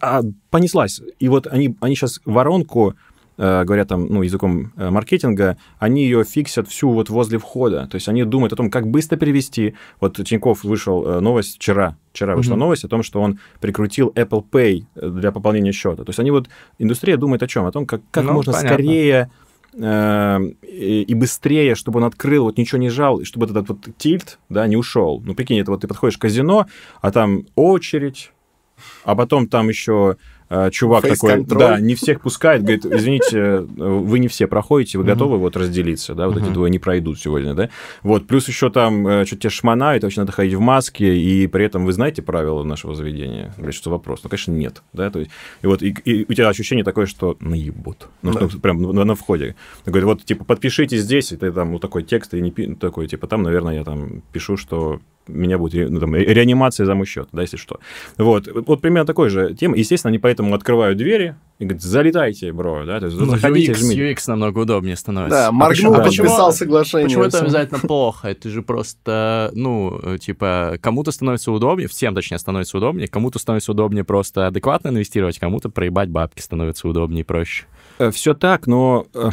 а понеслась. И вот они, они сейчас воронку э, говорят там, ну, языком э, маркетинга, они ее фиксят всю вот возле входа. То есть они думают о том, как быстро перевести. Вот Тиньков вышел э, новость вчера. Вчера вышла mm-hmm. новость о том, что он прикрутил Apple Pay для пополнения счета. То есть они вот, индустрия думает о чем? О том, как, как ну, можно понятно. скорее и, и быстрее, чтобы он открыл, вот ничего не жал, и чтобы этот вот тильт, да, не ушел. Ну, прикинь, это вот ты подходишь к казино, а там очередь, а потом там еще э, чувак такой, да, не всех пускает, говорит, извините, вы не все проходите, вы готовы вот разделиться, да, вот эти двое не пройдут сегодня, да. Вот, плюс еще там что-то тебе шмонают, вообще надо ходить в маске, и при этом вы знаете правила нашего заведения? Говорит, что вопрос? Ну, конечно, нет, да, то есть, и вот, и, и у тебя ощущение такое, что наебут, ну, да. ну прям на, на входе. Говорит, вот, типа, подпишитесь здесь, и ты там вот такой текст, и не такой, типа, там, наверное, я там пишу, что меня будет ну, там, реанимация за мой счет, да, если что. Вот, вот примерно такой же тема. Естественно, они поэтому открывают двери и говорят, залетайте, бро, да, то есть ну, заходите, UX, жмите. UX намного удобнее становится. Да, моргнул, а почему, подписал соглашение. Почему это обязательно плохо? Это же просто, ну, типа, кому-то становится удобнее, всем, точнее, становится удобнее, кому-то становится удобнее просто адекватно инвестировать, кому-то проебать бабки становится удобнее и проще. Э, Все так, но э,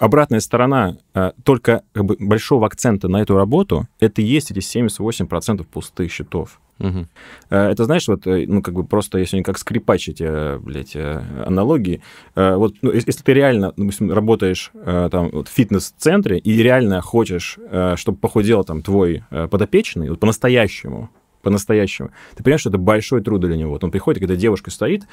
обратная сторона э, только как бы, большого акцента на эту работу, это и есть эти 78% пустых счетов. Угу. Это знаешь, вот, э, ну, как бы просто, если не как скрипач эти, блядь, аналогии, вот, ну, если ты реально, допустим, работаешь там вот, в фитнес-центре и реально хочешь, чтобы похудел там твой подопечный, вот, по-настоящему, по-настоящему, ты понимаешь, что это большой труд для него. Вот он приходит, когда девушка стоит,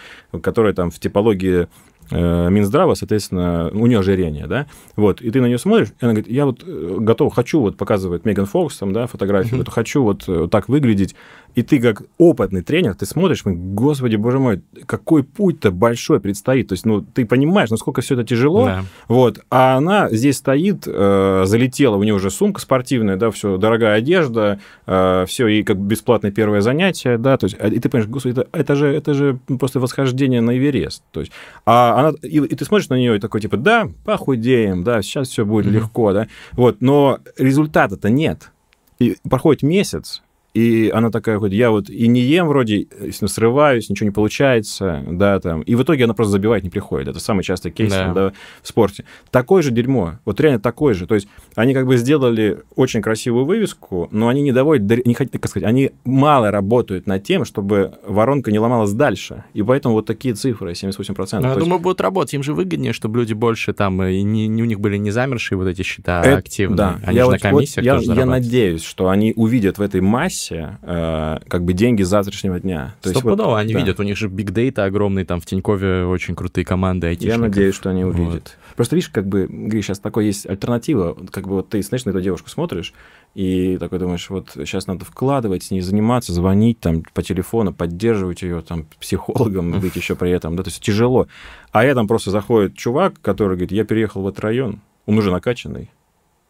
которая там в типологии Минздрава, соответственно, у нее ожирение, да, вот, и ты на нее смотришь, и она говорит, я вот э, готов, хочу вот показывать Меган Фокс, там, да, фотографию, mm-hmm. хочу вот э, так выглядеть, и ты как опытный тренер, ты смотришь, мы, господи, боже мой, какой путь-то большой предстоит, то есть, ну, ты понимаешь, насколько все это тяжело, да. вот, а она здесь стоит, э, залетела, у нее уже сумка спортивная, да, все, дорогая одежда, э, все, и как бесплатное первое занятие, да, то есть, и ты понимаешь, господи, это, это же, это же просто восхождение на Эверест, то есть, а она, и, и ты смотришь на нее и такой, типа, да, похудеем, да, сейчас все будет mm-hmm. легко, да, вот, но результата-то нет. И проходит месяц, и она такая хоть я вот и не ем вроде, срываюсь, ничего не получается, да, там. И в итоге она просто забивать не приходит. Это самый частый кейс да. Да, в спорте. Такое же дерьмо, вот реально такое же. То есть они как бы сделали очень красивую вывеску, но они не доводят, не хотят, как сказать, они мало работают над тем, чтобы воронка не ломалась дальше. И поэтому вот такие цифры, 78%. Ну, я думаю, будут работать. Им же выгоднее, чтобы люди больше там, и не, не у них были не замершие вот эти счета Это, активные. Да. Они я же вот, на комиссиях вот, я, я надеюсь, что они увидят в этой массе массе э, как бы деньги завтрашнего дня. То Стопудово вот, они да. видят, у них же биг дейта огромный, там в Тинькове очень крутые команды айтишников. Я надеюсь, что они увидят. Вот. Просто видишь, как бы, Гриш, сейчас такой есть альтернатива, как бы вот ты, знаешь, на эту девушку смотришь, и такой думаешь, вот сейчас надо вкладывать, с ней заниматься, звонить там по телефону, поддерживать ее там психологом, быть еще при этом, да, то есть тяжело. А я там просто заходит чувак, который говорит, я переехал в этот район, он уже накачанный,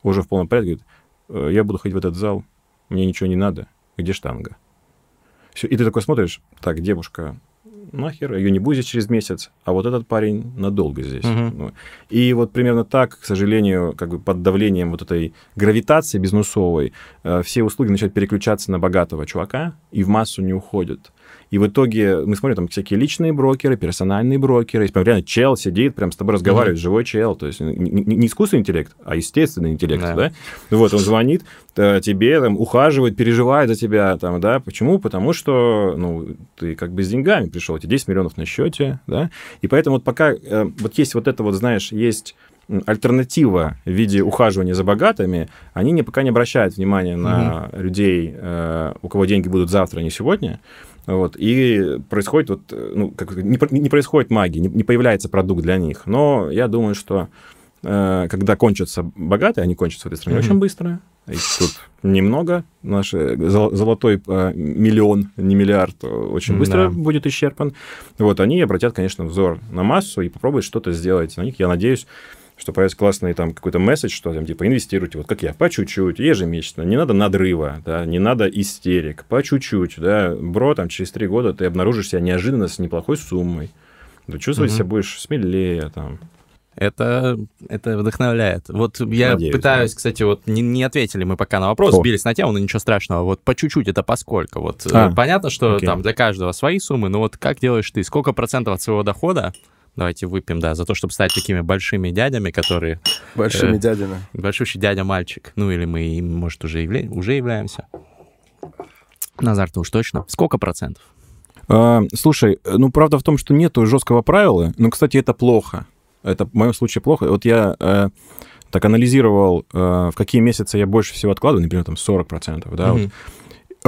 уже в полном порядке, говорит, «Э, я буду ходить в этот зал, мне ничего не надо, где штанга? Все, и ты такой смотришь, так, девушка, нахер, ее не будет через месяц, а вот этот парень надолго здесь. Ну, и вот примерно так, к сожалению, как бы под давлением вот этой гравитации бизнесовой, э, все услуги начинают переключаться на богатого чувака и в массу не уходят. И в итоге мы смотрим там всякие личные брокеры, персональные брокеры. Есть прям реально чел сидит, прям с тобой разговаривает, mm-hmm. живой чел. То есть не, искусственный интеллект, а естественный интеллект, да. да? Вот, он звонит э, тебе, там, ухаживает, переживает за тебя, там, да. Почему? Потому что, ну, ты как бы с деньгами пришел, у тебя 10 миллионов на счете, да. И поэтому вот пока э, вот есть вот это вот, знаешь, есть альтернатива в виде ухаживания за богатыми, они не, пока не обращают внимания на mm-hmm. людей, э, у кого деньги будут завтра, а не сегодня. Вот, и происходит вот, ну, как, не, не происходит магии, не, не появляется продукт для них. Но я думаю, что э, когда кончатся богатые, они кончатся в этой стране mm-hmm. очень быстро. Их тут немного. Наш золотой э, миллион, не миллиард, очень быстро да. будет исчерпан. Вот, они обратят, конечно, взор на массу и попробуют что-то сделать на них. Я надеюсь, что появится классный там какой-то месседж, что там типа инвестируйте, вот как я, по чуть-чуть, ежемесячно, не надо надрыва, да, не надо истерик, по чуть-чуть, да, бро, там через три года ты обнаружишь себя неожиданно с неплохой суммой, ты чувствовать угу. себя будешь смелее, там, это, это вдохновляет. Вот я Надеюсь, пытаюсь, да. кстати, вот не, не ответили мы пока на вопрос, О. сбились на тему, но ничего страшного. Вот по чуть-чуть это поскольку. Вот а, понятно, что окей. там для каждого свои суммы, но вот как делаешь ты? Сколько процентов от своего дохода Давайте выпьем, да, за то, чтобы стать такими большими дядями, которые... Большими э, дядями. Большущий дядя-мальчик. Ну, или мы им, может, уже, явля... уже являемся. Назар-то уж точно. Сколько процентов? А, слушай, ну, правда в том, что нету жесткого правила, но, кстати, это плохо. Это в моем случае плохо. Вот я э, так анализировал, э, в какие месяцы я больше всего откладываю, например, там 40%, да, mm-hmm. вот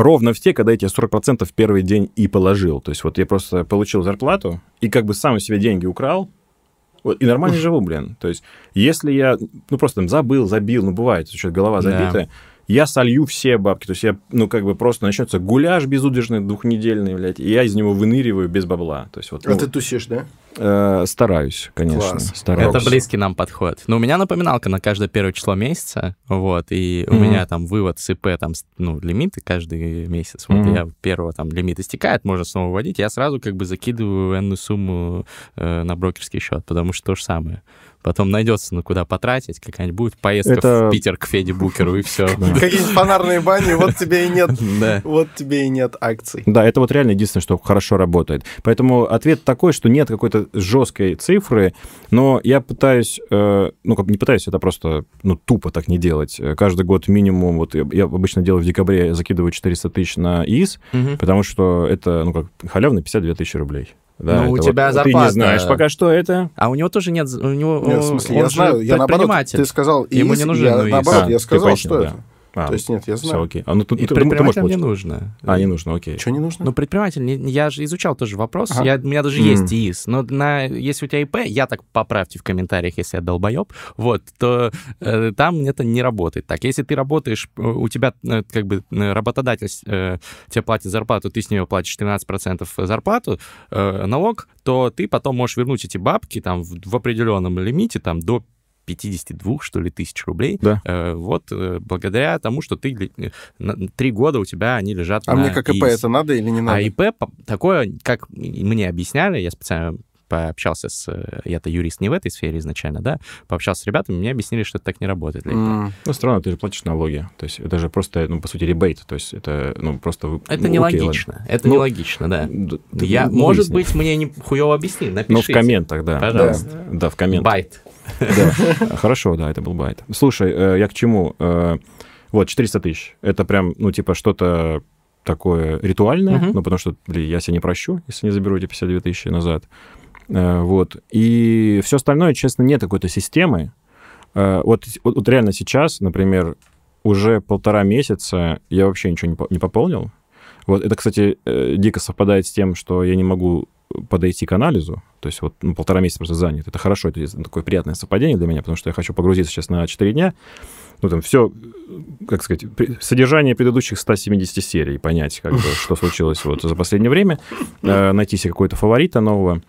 ровно в те, когда я тебе 40% в первый день и положил. То есть вот я просто получил зарплату и как бы сам себе деньги украл, вот, и нормально живу, блин. То есть если я, ну, просто там забыл, забил, ну, бывает, что голова забитая, да я солью все бабки. То есть я, ну, как бы просто начнется гуляш безудержный двухнедельный, блядь, и я из него выныриваю без бабла. То есть вот, а ну, ты тусишь, да? Э, стараюсь, конечно. Класс. Стараюсь. Это близкий нам подход. Но у меня напоминалка на каждое первое число месяца, вот, и у Мгм. меня там вывод с ИП, там, ну, лимиты каждый месяц. Вот Мгм. я первого там лимит истекает, можно снова вводить, я сразу как бы закидываю энную сумму э, на брокерский счет, потому что то же самое. Потом найдется, ну, куда потратить, какая-нибудь будет поездка Это- в Питер к Феде Букеру, и все. *laughs* Какие-нибудь фонарные бани, вот тебе и нет, *laughs* вот тебе и нет акций. Да, это вот реально единственное, что хорошо работает. Поэтому ответ такой, что нет какой-то жесткой цифры, но я пытаюсь, э, ну, как бы не пытаюсь, это просто, ну, тупо так не делать. Каждый год минимум, вот я, обычно делаю в декабре, закидываю 400 тысяч на ИС, потому что это, ну, как халявно 52 тысячи рублей. Да, Ну, у тебя вот, зарплата- Ты не знаешь пока, что это. А у него тоже нет, у него, Нет, в смысле, он я же знаю, я наоборот, ты сказал Ему не нужен я, ИИС. наоборот, А, я сказал, что да. это. А, То есть нет, я все знаю. окей. А, ну, ты, И ты- не нужно. А, не нужно, окей. Что не нужно? Ну, предприниматель, не- я же изучал тоже вопрос. Ага. Я, у меня даже Мгм. есть ИИС. Но на, если у тебя ИП, я так поправьте в комментариях, если я долбоеб, вот, то э, там это не работает так. Если ты работаешь, э, у тебя э, как бы э, работодатель э, тебе платит зарплату, ты с него платишь 13% зарплату, э, налог, то ты потом можешь вернуть эти бабки там в, в определенном лимите, там до 52, что ли, тысяч рублей. Да. Э, вот э, благодаря тому, что ты э, три года у тебя они лежат А на мне как ИП это надо или не надо? А ИП такое, как мне объясняли, я специально пообщался с... э, Я-то юрист не в этой сфере изначально, да, пообщался с ребятами, мне объяснили, что это так не работает. М, Ну, странно, ты же платишь налоги. То есть это же просто, ну, по сути, rebate. То есть это, ну, просто... Это ну, окей, нелогично. Это Ну, нелогично, да. Д- Я, ну, может выясни. быть, мне не хуево объясни, Ну, в напишите. комментах, да. Пожалуйста. Да, да, в комментах. Bait. Да. *laughs* Хорошо, да, это был bait. Слушай, э, я к чему? Э, Вот, 400 тысяч. Это прям, ну, типа, что-то такое ритуальное, Мгм. ну, потому что, блин, я себя не прощу, если не заберу эти 52 тысячи назад. Э, Вот. И все остальное, честно, нет какой-то системы. Э, Вот, вот, вот реально сейчас, например, уже полтора месяца я вообще ничего не, по- не пополнил. Вот это, кстати, э, дико совпадает с тем, что я не могу подойти к анализу. То есть вот ну, полтора месяца просто занят. Это хорошо, это такое приятное совпадение для меня, потому что я хочу погрузиться сейчас на 4 дня. Ну, там все, как сказать, содержание предыдущих 170 серий, понять, как бы, что случилось вот за последнее время, найти себе какой-то фаворита нового.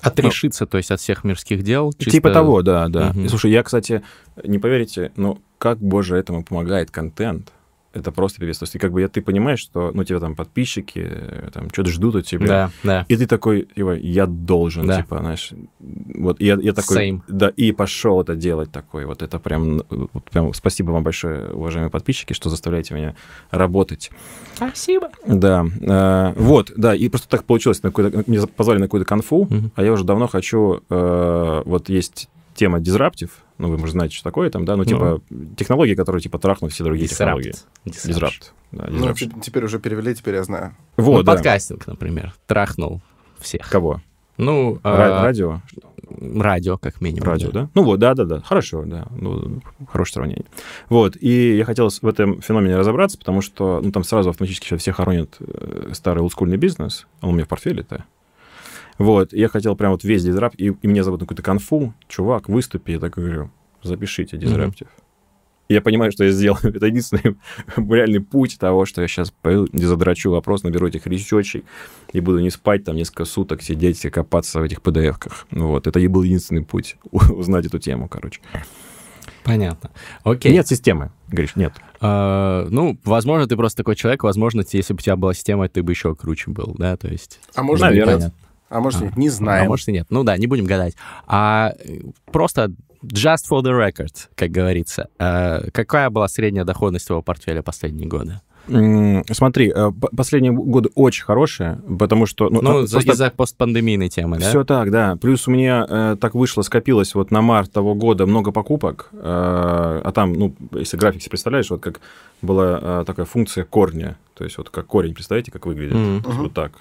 Отрешиться, то есть, от всех мирских дел. чисто- Типа того, да, да. Мгм. И, слушай, я, кстати, не поверите, но как, боже, этому помогает контент. Это просто пипец. То есть, как бы я, ты понимаешь, что, ну, тебя там подписчики, э, там, что-то ждут от тебя. Да, да. И ты такой, типа, я должен, Да. типа, знаешь, вот, я, я такой, Same. да, и пошел это делать такой, вот это прям, вот прям спасибо вам большое, уважаемые подписчики, что заставляете меня работать. Спасибо. Да, э, вот, да, и просто так получилось, на меня позвали на какую-то конфу, Мгм. а я уже давно хочу, э, вот есть тема disruptive, ну, вы, может, знаете, что такое там, да, ну, типа, технологии, которые, типа, трахнут все другие технологии. Disrupt. Disrupt. Да, Ну, disruption. теперь уже перевели, теперь я знаю. вот, Ну, да. подкастинг, например, трахнул всех. Кого? Ну, Ра- а, радио? радио, как минимум. Радио, да? Ну вот, да-да-да, хорошо, да, ну, хорошее сравнение. Вот, и я хотел в этом феномене разобраться, потому что, ну, там сразу автоматически сейчас все хоронят э, старый олдскульный бизнес, он у меня в портфеле-то. Вот, я хотел прям вот весь дизрап, и, и меня зовут на какую-то конфу, чувак, выступи, я так говорю, запишите дизраптив. И я понимаю, что я сделал. *laughs* Это единственный *laughs* реальный путь того, что я сейчас пойду, задрачу вопрос, наберу этих ресечей и буду не спать там несколько суток, сидеть и копаться в этих PDF-ках. Вот, это и был единственный путь *laughs* узнать эту тему, короче. Понятно. Окей. Нет системы, говоришь, нет. А, ну, возможно, ты просто такой человек, возможно, если бы у тебя была система, ты бы еще круче был, да, то есть... А может, Наверное. нет. А может, нет, не знаем. А может и нет. Ну да, не будем гадать. А просто just for the record, как говорится, э, какая была средняя доходность твоего портфеля последние годы? Смотри, э, последние годы очень хорошие, потому что... Ну, а, за- просто из-за постпандемийной темы, да? Все так, да. Плюс у меня э, так вышло, скопилось вот на март того года много покупок, э, а там, ну, если график себе представляешь, вот как была э, такая функция корня, то есть вот как корень, представляете, как выглядит? То есть Вот так.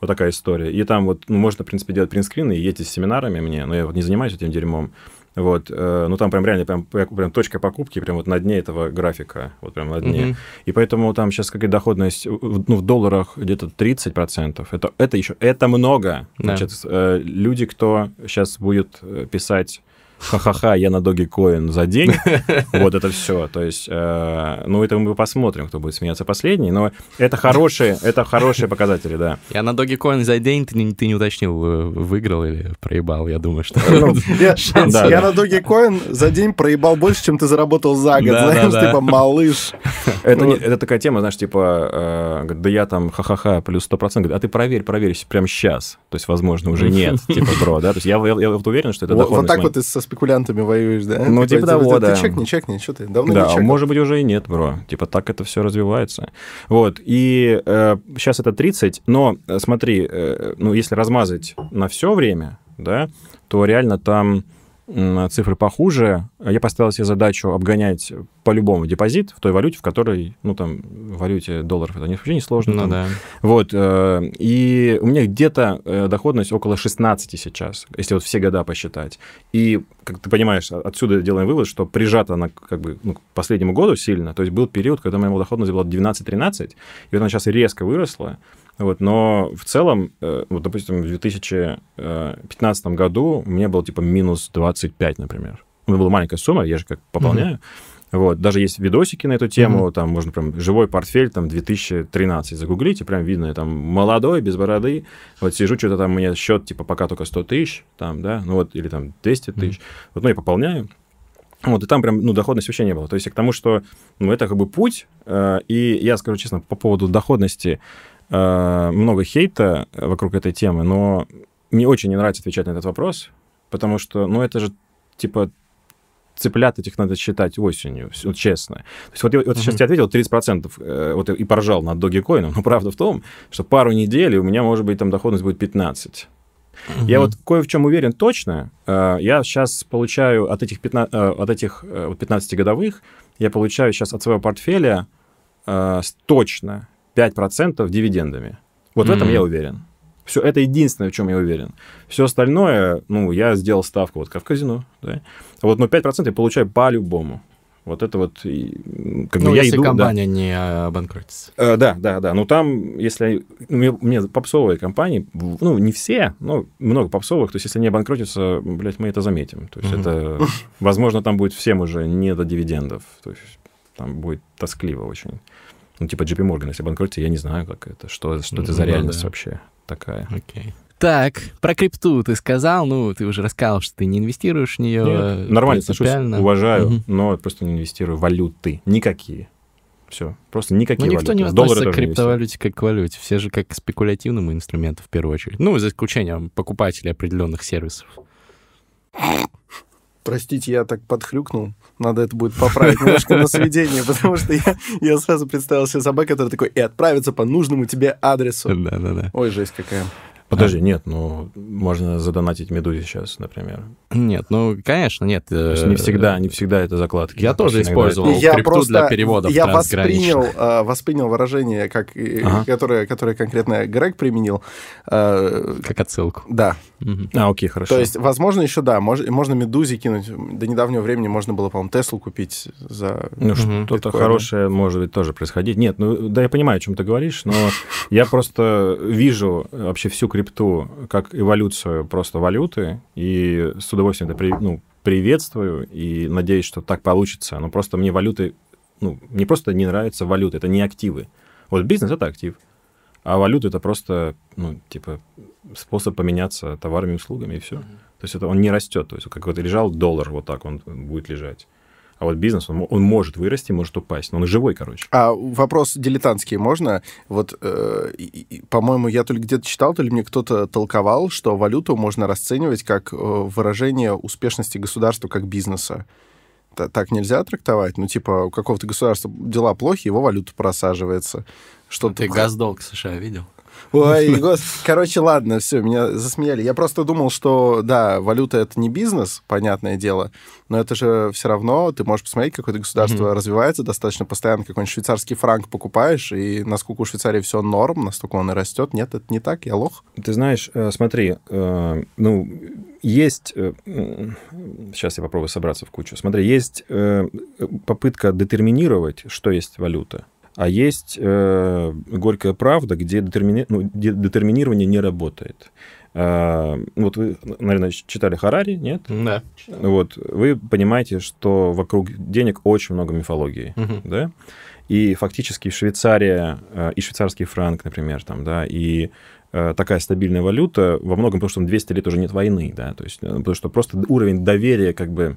Вот такая история. И там вот, ну, можно, в принципе, делать принтскрины и ездить с семинарами мне, но я вот не занимаюсь этим дерьмом. Вот, э, ну там прям реально прям, прям точка покупки прям вот на дне этого графика, вот прям на дне. Мгм. И поэтому там сейчас какая доходность, в- ну, в долларах где-то 30%. Это, это еще, это много. Да. Значит, э, люди, кто сейчас будет э, писать ха-ха-ха, я на Dogecoin за день, *laughs* вот это все. То есть, э, ну, это мы посмотрим, кто будет смеяться последний, но это хорошие, *laughs* это хорошие показатели, да. Я на Dogecoin за день, ты не, ты не уточнил, выиграл или проебал, я думаю, что... *laughs* Ну, Я, Да, я да. на Dogecoin за день проебал больше, чем ты заработал за год. Да, знаешь, да, да. типа малыш. Это, Ну, не- это такая тема, знаешь, типа, э, говорит, да я там ха-ха-ха плюс 100%, говорит, а ты проверь, проверь прямо сейчас. То есть, возможно, уже нет, типа, бро, да? То есть я, я- я вот уверен, что это Вот, вот доходность так моя. вот ты со спекулянтами воюешь, да? Ну, Такой, типа того, ты- да. Ты чекни, чекни, что ты? Давно не Да, а чекал. может быть, уже и нет, бро. Типа так это все развивается. Вот, и сейчас это 30, но э, смотри, э, ну, если размазать на все время, да, то реально там цифры похуже. Я поставил себе задачу обгонять по-любому депозит в той валюте, в которой, ну, там, в валюте долларов это не- вообще не сложно. Ну там. да. Вот, э, и у меня где-то э, доходность около 16 сейчас, если вот все года посчитать. И, как ты понимаешь, от- отсюда делаем вывод, что прижата она как бы ну, к последнему году сильно. То есть был период, когда меня доходность была 12-13, и вот она сейчас резко выросла. Вот, но в целом, э, вот, допустим, в 2015 году у меня было типа минус 25, например. У меня была маленькая сумма, я же как пополняю. Вот, даже есть видосики на эту тему, там можно прям живой портфель, там 2013 загуглите, прям видно, я там молодой, без бороды, вот сижу, что-то там у меня счет, типа, пока только 100 тысяч, там, да, ну вот, или там 200 тысяч, вот, ну, я пополняю, вот, и там прям, ну, доходности вообще не было. То есть к тому, что, ну, это как бы путь, э, и я скажу честно, по поводу доходности много хейта вокруг этой темы, но мне очень не нравится отвечать на этот вопрос, потому что, ну, это же, типа, цыплят этих надо считать осенью, всё честно. То есть вот я вот сейчас Мгм. тебе ответил 30%, э, вот и поржал над Dogecoin, но правда в том, что пару недель у меня, может быть, там доходность будет 15. Я вот кое в чем уверен точно. Э, Я сейчас получаю от этих, 15, э, от этих э, вот 15-годовых, я получаю сейчас от своего портфеля э, точно 5% дивидендами. Вот в этом я уверен. Все, это единственное, в чем я уверен. Все остальное, ну, я сделал ставку вот как в казино, да. Вот, но 5% я получаю по-любому. Вот это вот, как Ну, бы я если иду... да. компания не обанкротится. Э, Да, да, да. Ну, там, если... У меня, у меня попсовые компании, ну, не все, но много попсовых. То есть, если они обанкротятся, блядь, мы это заметим. То есть, Мгм. это... Возможно, там будет всем уже не до дивидендов. То есть, там будет тоскливо очень. Ну, типа JP Morgan, если обанкротится, я не знаю, как это, что, что это за Ну, реальность да. вообще такая. Окей. Так, про крипту ты сказал, ну, ты уже рассказал, что ты не инвестируешь в нее. Нет, нормально отношусь, уважаю, Мгм. но просто не инвестирую в валюты. Никакие. Все. Просто Ну, никакие никто валюты. не В доллары относится к криптовалюте как к валюте. Все же как к спекулятивному инструменту в первую очередь. Ну, за исключением покупателей определенных сервисов. Простите, я так подхрюкнул. Надо это будет поправить немножко на сведение, потому что я, я сразу представил себе собаку, который такой, и отправится по нужному тебе адресу. Да-да-да. Ой, жесть какая. Подожди, нет, ну, можно задонатить Медузе сейчас, например. Нет, ну, конечно, нет. То есть не всегда, не всегда это закладки. Я тоже использовал. я крипту просто для переводов я воспринял, э, воспринял выражение, как, э, Ага. которое, которое конкретно Грег применил. Э, Как отсылку. да, Мгм. А, окей, хорошо. то есть, возможно, еще да, мож- можно Медузе кинуть. До недавнего времени можно было, по-моему, Теслу купить за... Ну, Мгм. что-то хорошее может быть тоже происходить. Нет, ну, да, я понимаю, о чем ты говоришь, но я просто вижу вообще всю крипту как эволюцию просто валюты, и с удовольствием это при- ну, приветствую, и надеюсь, что так получится. Но просто мне валюты, ну, мне просто не нравятся валюты, это не активы. Вот бизнес — это актив, а валюта — это просто, ну, типа, способ поменяться товарами и услугами, и все. То есть это он не растет. То есть как вот лежал доллар, вот так он будет лежать. А вот бизнес, он, он может вырасти, может упасть, но он живой, короче. А вопрос дилетантский можно? Вот, э, по-моему, я то ли где-то читал, то ли мне кто-то толковал, что валюту можно расценивать как э, выражение успешности государства как бизнеса. Та- Так нельзя трактовать? Ну, типа, у какого-то государства дела плохи, его валюта просаживается. Что Ты госдолг США видел? Ой, *laughs* гос... Короче, ладно, все, меня засмеяли. Я просто думал, что, да, валюта — это не бизнес, понятное дело, но это же все равно, ты можешь посмотреть, какое-то государство развивается достаточно постоянно, какой-нибудь швейцарский франк покупаешь, и насколько у Швейцарии все норм, настолько он и растет. Нет, это не так, я лох. Ты знаешь, э, смотри, э, ну, есть... э, Сейчас я попробую собраться в кучу. Смотри, есть э, попытка детерминировать, что есть валюта, а есть э, горькая правда, где, детермини- ну, где детерминирование не работает. Э, Вот вы, наверное, читали Харари, нет? Да. Вот вы понимаете, что вокруг денег очень много мифологии, Мгм. да? И фактически Швейцария э, и швейцарский франк, например, там, да, и э, такая стабильная валюта во многом потому, что там 200 лет уже нет войны, да, то есть, э, потому что просто уровень доверия, как бы,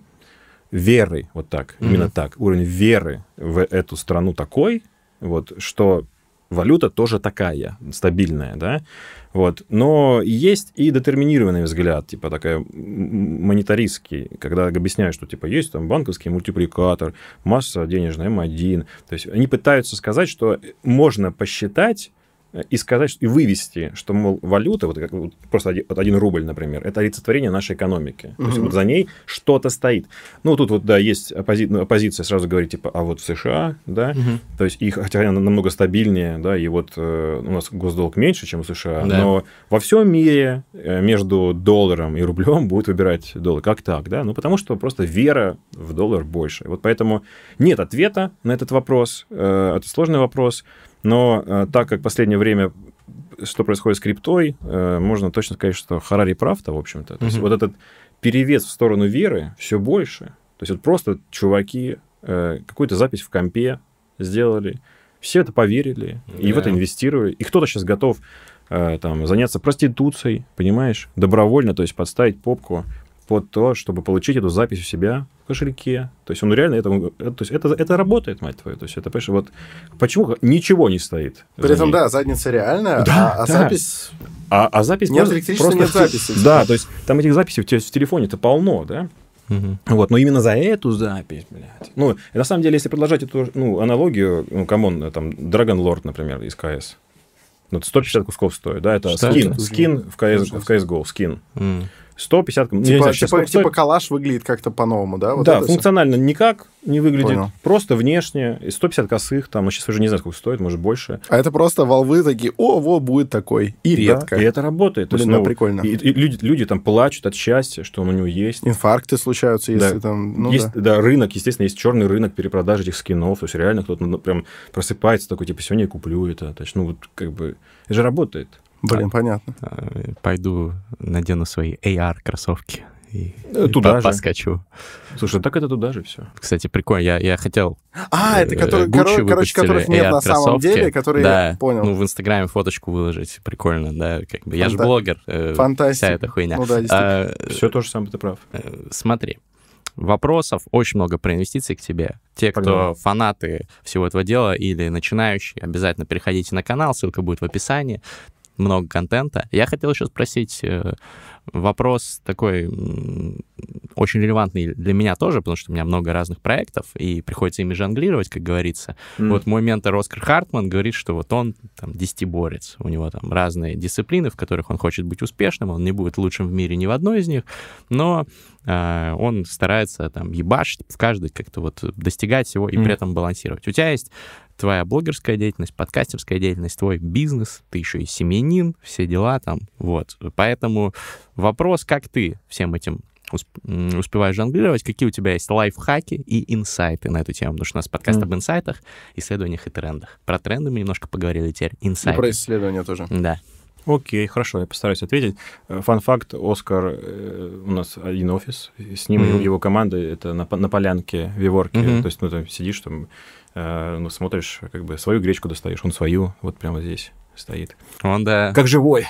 веры, вот так, Мгм. именно так, уровень веры в эту страну такой, вот, что валюта тоже такая, стабильная, да, вот. Но есть и детерминированный взгляд, типа такая монетаристский, когда объясняют, что типа есть там банковский мультипликатор, масса денежная М1. То есть они пытаются сказать, что можно посчитать и сказать, и вывести, что, мол, валюта, вот, вот просто один, вот один рубль, например, это олицетворение нашей экономики. То есть вот за ней что-то стоит. Ну, тут вот, да, есть оппози- ну, оппозиция, сразу говорит, типа, а вот в США, да, Мгм. то есть их, хотя она намного стабильнее, да, и вот э, у нас госдолг меньше, чем у США, Да. но во всем мире э, между долларом и рублем будет выбирать доллар. Как так, да? Ну, потому что просто вера в доллар больше. Вот поэтому нет ответа на этот вопрос. Э, это сложный вопрос, но э, так как в последнее время что происходит с криптой, э, можно точно сказать, что Харари прав-то, в общем-то. То есть вот этот перевес в сторону веры все больше. То есть вот просто чуваки э, какую-то запись в компе сделали, все это поверили и в это инвестировали. И кто-то сейчас готов э, там, заняться проституцией, понимаешь, добровольно, то есть подставить попку под то, чтобы получить эту запись у себя в кошельке. То есть он реально этому, это, то есть это, это работает, мать твою. То есть это, понимаешь, вот почему ничего не стоит. При этом, ней. да, задница реальная, Да, а, а да. запись... А, а запись Нет просто- просто- нет записи. *laughs* Да, то есть там этих записей у тебя в телефоне-то полно, да? Мгм. Вот, но именно за эту запись, блядь. Ну, на самом деле, если продолжать эту ну, аналогию, ну, come on, там, Dragon Lore, например, из КС. Ну, это 150 кусков стоит, да, это Что скин, это? скин в, CS, в CSGO, скин. М. 150, ну, Типа, знаю, типа, сколько типа стоит. калаш выглядит как-то по-новому, да? Вот да, функционально никак не выглядит, Понял. просто внешне, и 150 косых, там, ну, сейчас уже не знаю, сколько стоит, может, больше. А это просто волвы такие, о, во, будет такой. И редко. Да, и это работает. Блин, есть, да, ну, прикольно. И, и люди, люди там плачут от счастья, что он у него есть. Инфаркты случаются, если Да. там... Ну, есть, да. да. рынок, естественно, есть черный рынок перепродажи этих скинов. То есть реально кто-то ну, прям просыпается такой, типа, сегодня я куплю это. То есть, ну, вот как бы, это же работает. Блин, понятно. Э, Пойду надену свои AR-кроссовки и, Э, и туда по- же. поскочу. Слушай, так это туда же все. Кстати, прикольно. Я, я хотел... А, это э, которые, Gucci коро- короче, которых нет на самом деле, которые... Да, Понял. ну, в Инстаграме фоточку выложить. Прикольно, да. Как бы. Я же Фанта- блогер. э, Фантастика. Вся эта хуйня. Ну да, действительно. А, Все то же самое, ты прав. Э, Смотри, вопросов очень много про инвестиции к тебе. Те, кто Погнали. фанаты всего этого дела или начинающие, обязательно переходите на канал, ссылка будет в описании. Много контента. Я хотел еще спросить э, вопрос такой очень релевантный для меня тоже, потому что у меня много разных проектов, и приходится ими жонглировать, как говорится. Вот мой ментор Оскар Хартман говорит, что вот он там десятиборец, у него там разные дисциплины, в которых он хочет быть успешным, он не будет лучшим в мире ни в одной из них, но э, он старается там ебашить в каждой как-то вот достигать всего и Мгм. при этом балансировать. У тебя есть твоя блогерская деятельность, подкастерская деятельность, твой бизнес, ты еще и семьянин, все дела там, вот. Поэтому вопрос, как ты всем этим успеваешь жонглировать, какие у тебя есть лайфхаки и инсайты на эту тему, потому что у нас подкаст Мгм. об инсайтах, исследованиях и трендах. Про тренды мы немножко поговорили, теперь И инсайты. про исследования тоже. Да. Окей, хорошо, я постараюсь ответить. Э, Фан-факт, Оскар, э, у нас один офис, и с ним Мгм. его команда, это на, на полянке, в Виворке. Мгм. То есть, ну, там сидишь, там, ну, смотришь, как бы свою гречку достаешь, он свою, вот прямо здесь стоит. Он, да. Как живой.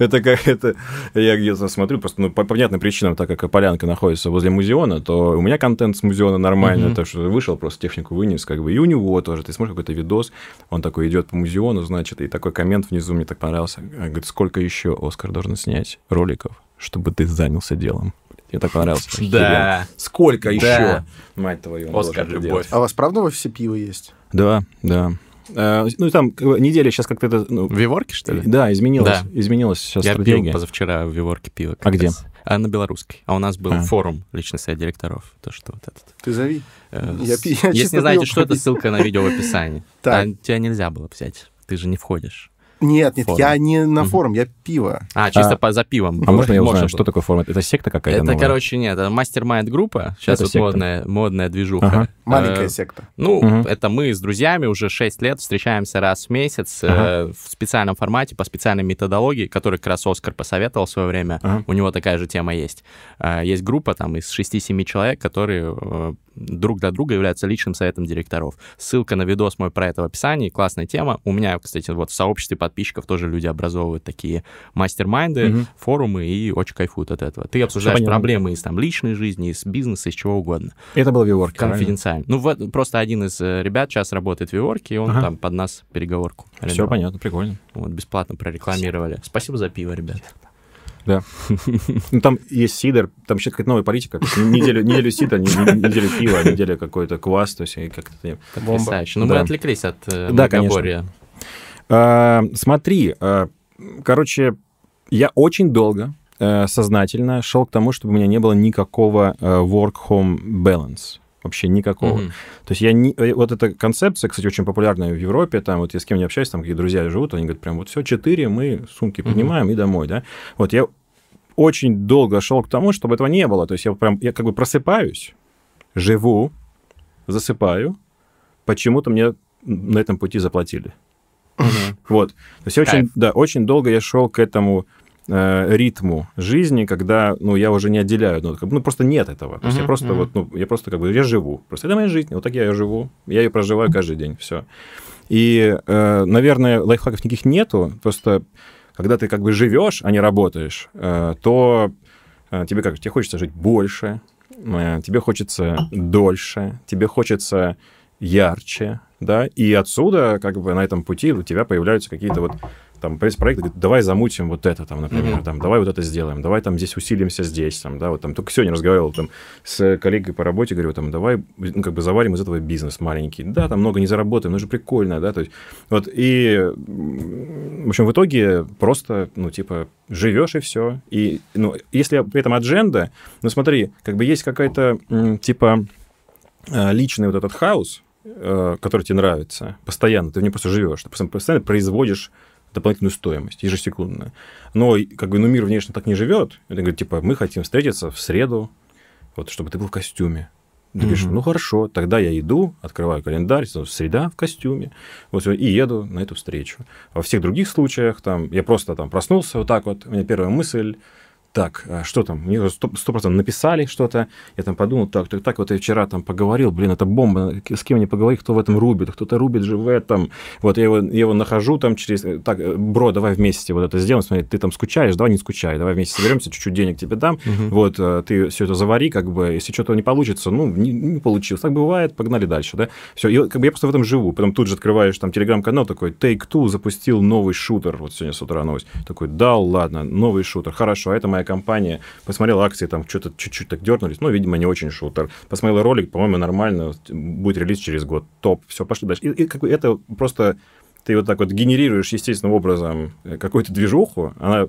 Это как это... Я где-то смотрю, просто ну, по понятным причинам, так как полянка находится возле музеона, то у меня контент с музеона нормальный, Мгм. то, что вышел, просто технику вынес, как бы, и у него тоже. Ты смотришь какой-то видос, он такой идет по музеону, значит, и такой коммент внизу мне так понравился. Говорит, сколько еще Оскар должен снять роликов, чтобы ты занялся делом? Мне так понравился. Да. Сколько Да. еще, мать твою, Оскар, любовь. делать? А у вас правда в офисе пиво есть? Да, да. Э, Ну, и там как бы, неделя сейчас как-то это... ну, В Виворке, что ли? да, изменилась, Да. изменилась сейчас Я пил стратегия. позавчера в Виворке пиво. А где? А на белорусской. А у нас был А. форум личный совет директоров. То, что вот этот. Ты зови. Э, Я с- я Если не знаете, что это, ссылка на видео в описании. Так. А тебя нельзя было взять. Ты же не входишь. Нет, нет, Форум. я не на форум, я пиво. А, чисто А- по, за пивом. А можно я узнаю, Можно что было. такое формат? Это секта какая-то Это, новая? короче, нет, это мастер-майнд группа. Сейчас Это вот секта. модная, модная движуха. Ага. Маленькая Э, секта. Ну, Мгм. это мы с друзьями уже 6 лет встречаемся раз в месяц э, Ага. в специальном формате, по специальной методологии, которую как раз Оскар посоветовал в свое время. Ага. У него такая же тема есть. Э, Есть группа там из 6-7 человек, которые э, друг для друга являются личным советом директоров. Ссылка на видос мой про это в описании. Классная тема. У меня, кстати, вот в сообществе подписчиков тоже люди образовывают такие мастер-майнды, Мгм. форумы и очень кайфуют от этого. Ты обсуждаешь понятно. проблемы из там личной жизни, из бизнеса, из чего угодно. Это был Виворк, Конфиденциально. Ну, вот просто один из э, ребят сейчас работает в Виворке, и он Ага. там под нас переговорку. Все понятно, прикольно. Вот, бесплатно прорекламировали. Спасибо за пиво, ребят. *laughs* Ну, там есть сидр, там еще какая-то новая политика. Неделю, неделю сидра, не- не- неделю пива, неделю какой-то квас, то есть и как-то... Бомба. Потрясающе. Ну, мы Да. отвлеклись от э, Да, конечно. А, смотри, а, короче, я очень долго э, сознательно шел к тому, чтобы у меня не было никакого э, work-home balance. Вообще никакого. Мгм. То есть я не... э, Вот эта концепция, кстати, очень популярная в Европе, там вот я с кем не общаюсь, там какие друзья живут, они говорят, прям вот все, четыре, мы сумки Мгм. поднимаем и домой, да. Вот я очень долго шел к тому, чтобы этого не было. То есть я прям, я как бы просыпаюсь, живу, засыпаю, почему-то мне на этом пути заплатили. Мгм. Вот. То есть я очень, да, очень долго я шел к этому э, ритму жизни, когда, ну, я уже не отделяю, ну, как ну, просто нет этого. То есть я просто мгм. вот, ну, я просто как бы, я живу. Просто это моя жизнь, вот так я ее живу, я ее проживаю каждый день, все. И, э, наверное, лайфхаков никаких нету, просто когда ты как бы живешь, а не работаешь, э, то э, тебе как, тебе хочется жить больше, э, тебе хочется дольше, тебе хочется ярче, да, и отсюда, как бы, на этом пути у тебя появляются какие-то вот там появится проект, говорит, давай замутим вот это там, например, Мгм. там, давай вот это сделаем, давай там здесь усилимся здесь, там, да, вот там, только сегодня разговаривал там с коллегой по работе, говорю, там, давай, ну, как бы заварим из этого бизнес маленький, да, там много не заработаем, но же прикольно, да, то есть, вот, и, в общем, в итоге просто, ну, типа, живешь и все, и, ну, если при этом адженда, ну, смотри, как бы есть какая-то, типа, э, личный вот этот хаос, э, который тебе нравится, постоянно, ты в нем просто живешь, ты постоянно производишь дополнительную стоимость ежесекундно. Но как бы ну, мир внешне так не живет. Это говорит, типа, мы хотим встретиться в среду, вот, чтобы ты был в костюме. Ты говоришь, ну хорошо, тогда я иду, открываю календарь, среда в костюме, вот, и еду на эту встречу. Во всех других случаях, там, я просто там проснулся вот так вот, у меня первая мысль, так, а что там, мне сто процентов написали что-то, я там подумал, так, так, так, вот я вчера там поговорил, блин, это бомба, с кем не поговорить, кто в этом рубит, кто-то рубит же в этом, вот я его, я его нахожу там через, так, э, бро, давай вместе вот это сделаем, смотри, ты там скучаешь, давай не скучай, давай вместе соберемся, чуть-чуть денег тебе дам, Мгм. вот, э, ты все это завари, как бы, если что-то не получится, ну, не, не получилось, так бывает, погнали дальше, да, все, и как бы я просто в этом живу, потом тут же открываешь там телеграм-канал такой, Take-Two запустил новый шутер, вот сегодня с утра новость, такой, да, ладно, новый шутер, хорошо, а это моя компания, посмотрел акции, там что-то чуть-чуть так дернулись, ну, видимо, не очень шутер, посмотрел ролик, по-моему, нормально, будет релиз через год, топ, все, пошли дальше, и, и как это просто ты вот так вот генерируешь естественным образом э, какую-то движуху, она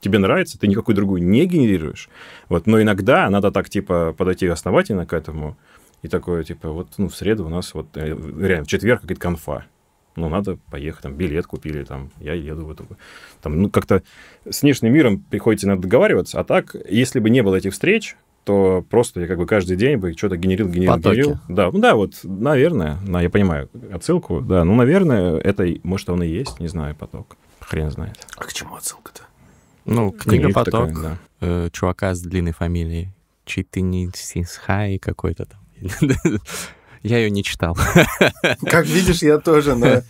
тебе нравится, ты никакую другую не генерируешь. Вот, но иногда надо так, типа, подойти основательно к этому, и такое, типа, вот, ну, в среду у нас вот, э, реально, в четверг какая-то конфа. Ну, надо поехать, там, билет купили, там, я еду в эту... Там, ну, как-то с внешним миром приходится надо договариваться, а так, если бы не было этих встреч, то просто я как бы каждый день бы что-то генерил, генерил, Потоки. генерил. Да, ну да, вот, наверное, да, я понимаю отсылку, да, ну, наверное, это, может, он и есть, не знаю, поток. Хрен знает. А к чему отсылка-то? Ну, книга «Поток» такая, да. э, чувака с длинной фамилией. Читини Синсхай какой-то там. *laughs* Я ее не читал. *laughs* Как видишь, я тоже, но...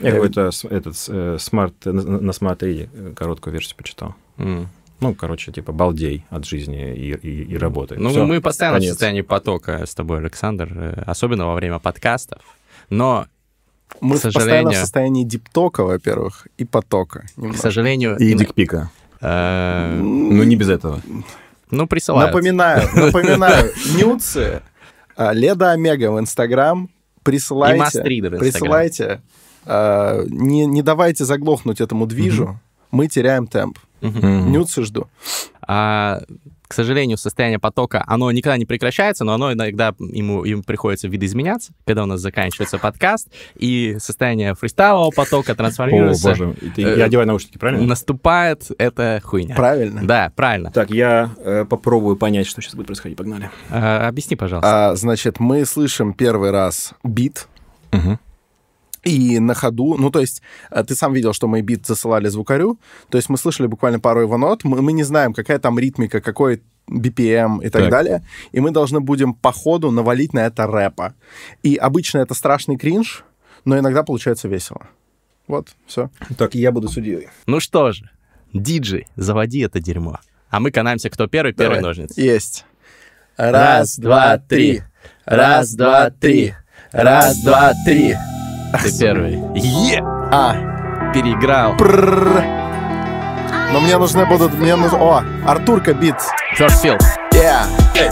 Я какой-то с- этот э, смарт на, на смарт 3 короткую версию почитал. Ну, короче, типа балдей от жизни и, и, и работы. Ну, Всё, мы постоянно в конец. состоянии потока с тобой, Александр, э, особенно во время подкастов. Но, Мы К постоянно в сожалению- состоянии диптока, во-первых, и потока. к немножко. сожалению... И дикпика. э, Ну, не без этого. Ну, присылают. Напоминаю, напоминаю, *laughs* нюцы, Леда Омега в Инстаграм, И присылайте, Инстаграм. присылайте, а, не, не давайте заглохнуть этому движу, мы теряем темп. Мгм. Нюцы жду. А, к сожалению, состояние потока, оно никогда не прекращается, но оно иногда ему, ему приходится видоизменяться, когда у нас заканчивается подкаст, и состояние фристайлового потока О, трансформируется. боже. Ты- Э, Я одеваю наушники, правильно? Наступает эта хуйня. Правильно. Да, правильно. Так, я э, попробую понять, что сейчас будет происходить. Погнали. Э, объясни, пожалуйста. А, значит, мы слышим первый раз бит, и на ходу, ну, то есть, э, ты сам видел, что мы бит засылали звукарю, то есть мы слышали буквально пару его нот, мы, мы не знаем, какая там ритмика, какой BPM и так, Так. далее, и мы должны будем по ходу навалить на это рэпа. И обычно это страшный кринж, но иногда получается весело. Вот, все. Так, я буду судьей. Ну что же, диджей, заводи это дерьмо. А мы канаемся, кто первый, первый ножницы. Есть. Раз, два, три. Раз, два, три. Раз, два, три. Ты первый. Е! А, Переиграл. прррр. Но мне нужны будут... Мне нужно... О, Артурка бит. First field. Yeah.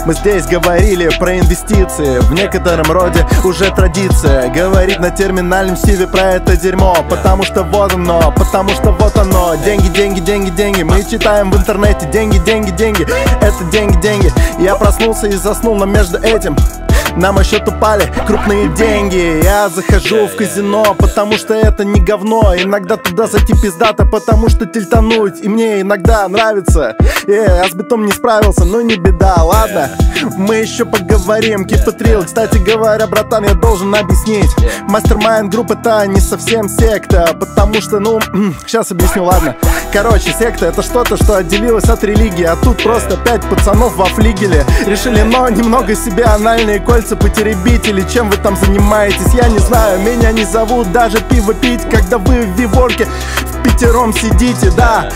Мы здесь говорили про инвестиции. В некотором роде уже традиция Говорить на терминальном стиле про это дерьмо. Потому что вот оно, потому что вот оно. Деньги, деньги, деньги, деньги Мы читаем в интернете. Деньги, деньги, деньги Это деньги, деньги. Я проснулся и заснул, но между этим на мой счет упали крупные деньги. Я захожу в казино, потому что это не говно. Иногда туда зайти пиздато, потому что тильтануть И мне иногда нравится. Э, Я с битом не справился, но не беда, ладно Мы еще поговорим, real Кстати говоря, братан, я должен объяснить. Мастер-майнд групп это не совсем секта Потому что, ну, сейчас объясню, ладно. Короче, секта это что-то, что отделилось от религии А тут просто пять пацанов во флигеле. Решили, но немного себе анальные кольца потеребить Или чем вы там занимаетесь, я не знаю. Меня не зовут даже пиво пить Когда вы в виворке пятером сидите, да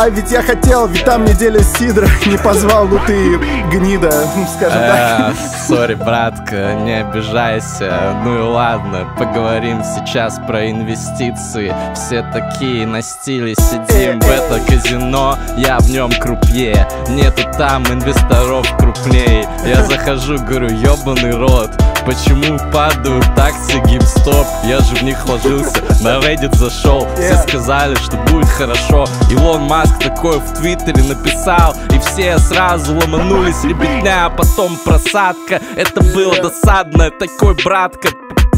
а ведь я хотел, ведь там неделя сидра *laughs* Не позвал, ну ты гнида, скажем так Э, Сори, братка, не обижайся. Ну и ладно, поговорим сейчас про инвестиции. Все такие на стиле сидим в это казино, я в нем крупье. Нету там инвесторов крупнее. Я захожу, говорю, ебаный рот. Почему падают акции геймстоп? Я же в них вложился, на Reddit зашел Все Yeah. Сказали, что будет хорошо. Илон Маск такой в Твиттере написал И все сразу ломанулись, ребятня А потом просадка. Это было досадно, такой братка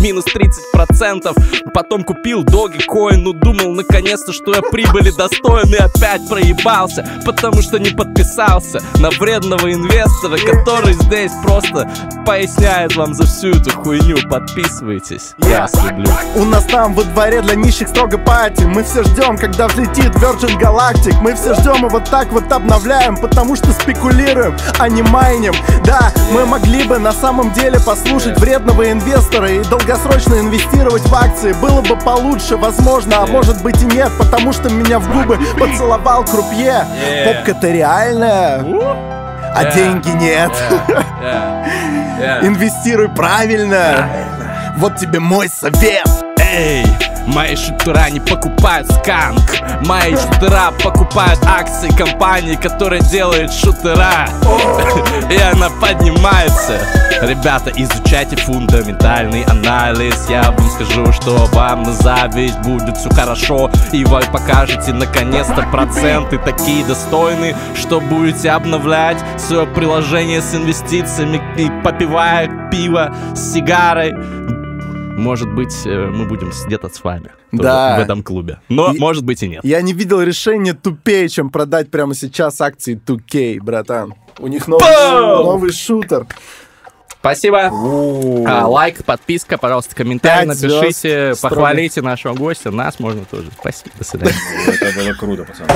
Минус 30% Потом купил Dogecoin Ну думал наконец-то, что я прибыли достоин И опять проебался Потому что не подписался На вредного инвестора Который здесь просто поясняет вам за всю эту хуйню. Подписывайтесь. Я вас люблю. У нас там во дворе для нищих строго пати. Мы все ждем, когда взлетит Virgin Galactic. Мы все ждем и вот так вот обновляем Потому что спекулируем, а не майним. Да, мы могли бы на самом деле послушать вредного инвестора И долгосрочно инвестировать в акции Было бы получше, возможно, а может быть и нет Потому что меня в губы поцеловал крупье. Попка-то реальная, а Yeah. деньги нет. Yeah. Yeah. Инвестируй правильно. Вот тебе мой совет Эй, мои шутера не покупают сканк. Мои шутера покупают акции компании, которая делает шутера. *laughs* И она поднимается. Ребята, изучайте фундаментальный анализ. Я вам скажу, что вам на зависть будет все хорошо. И вы покажете наконец-то проценты такие достойные Что будете обновлять свое приложение с инвестициями И попивая пиво с сигарой может быть, э, мы будем где-то с вами Да. в этом клубе. Но, И- может быть, и нет. Я не видел решения тупее, чем продать прямо сейчас акции 2K, братан. У них новый, новый шутер. Спасибо. А, лайк, подписка, пожалуйста, комментарий напишите, звезд похвалите нашего гостя. Нас можно тоже. Спасибо. До свидания. Это было круто, пацаны.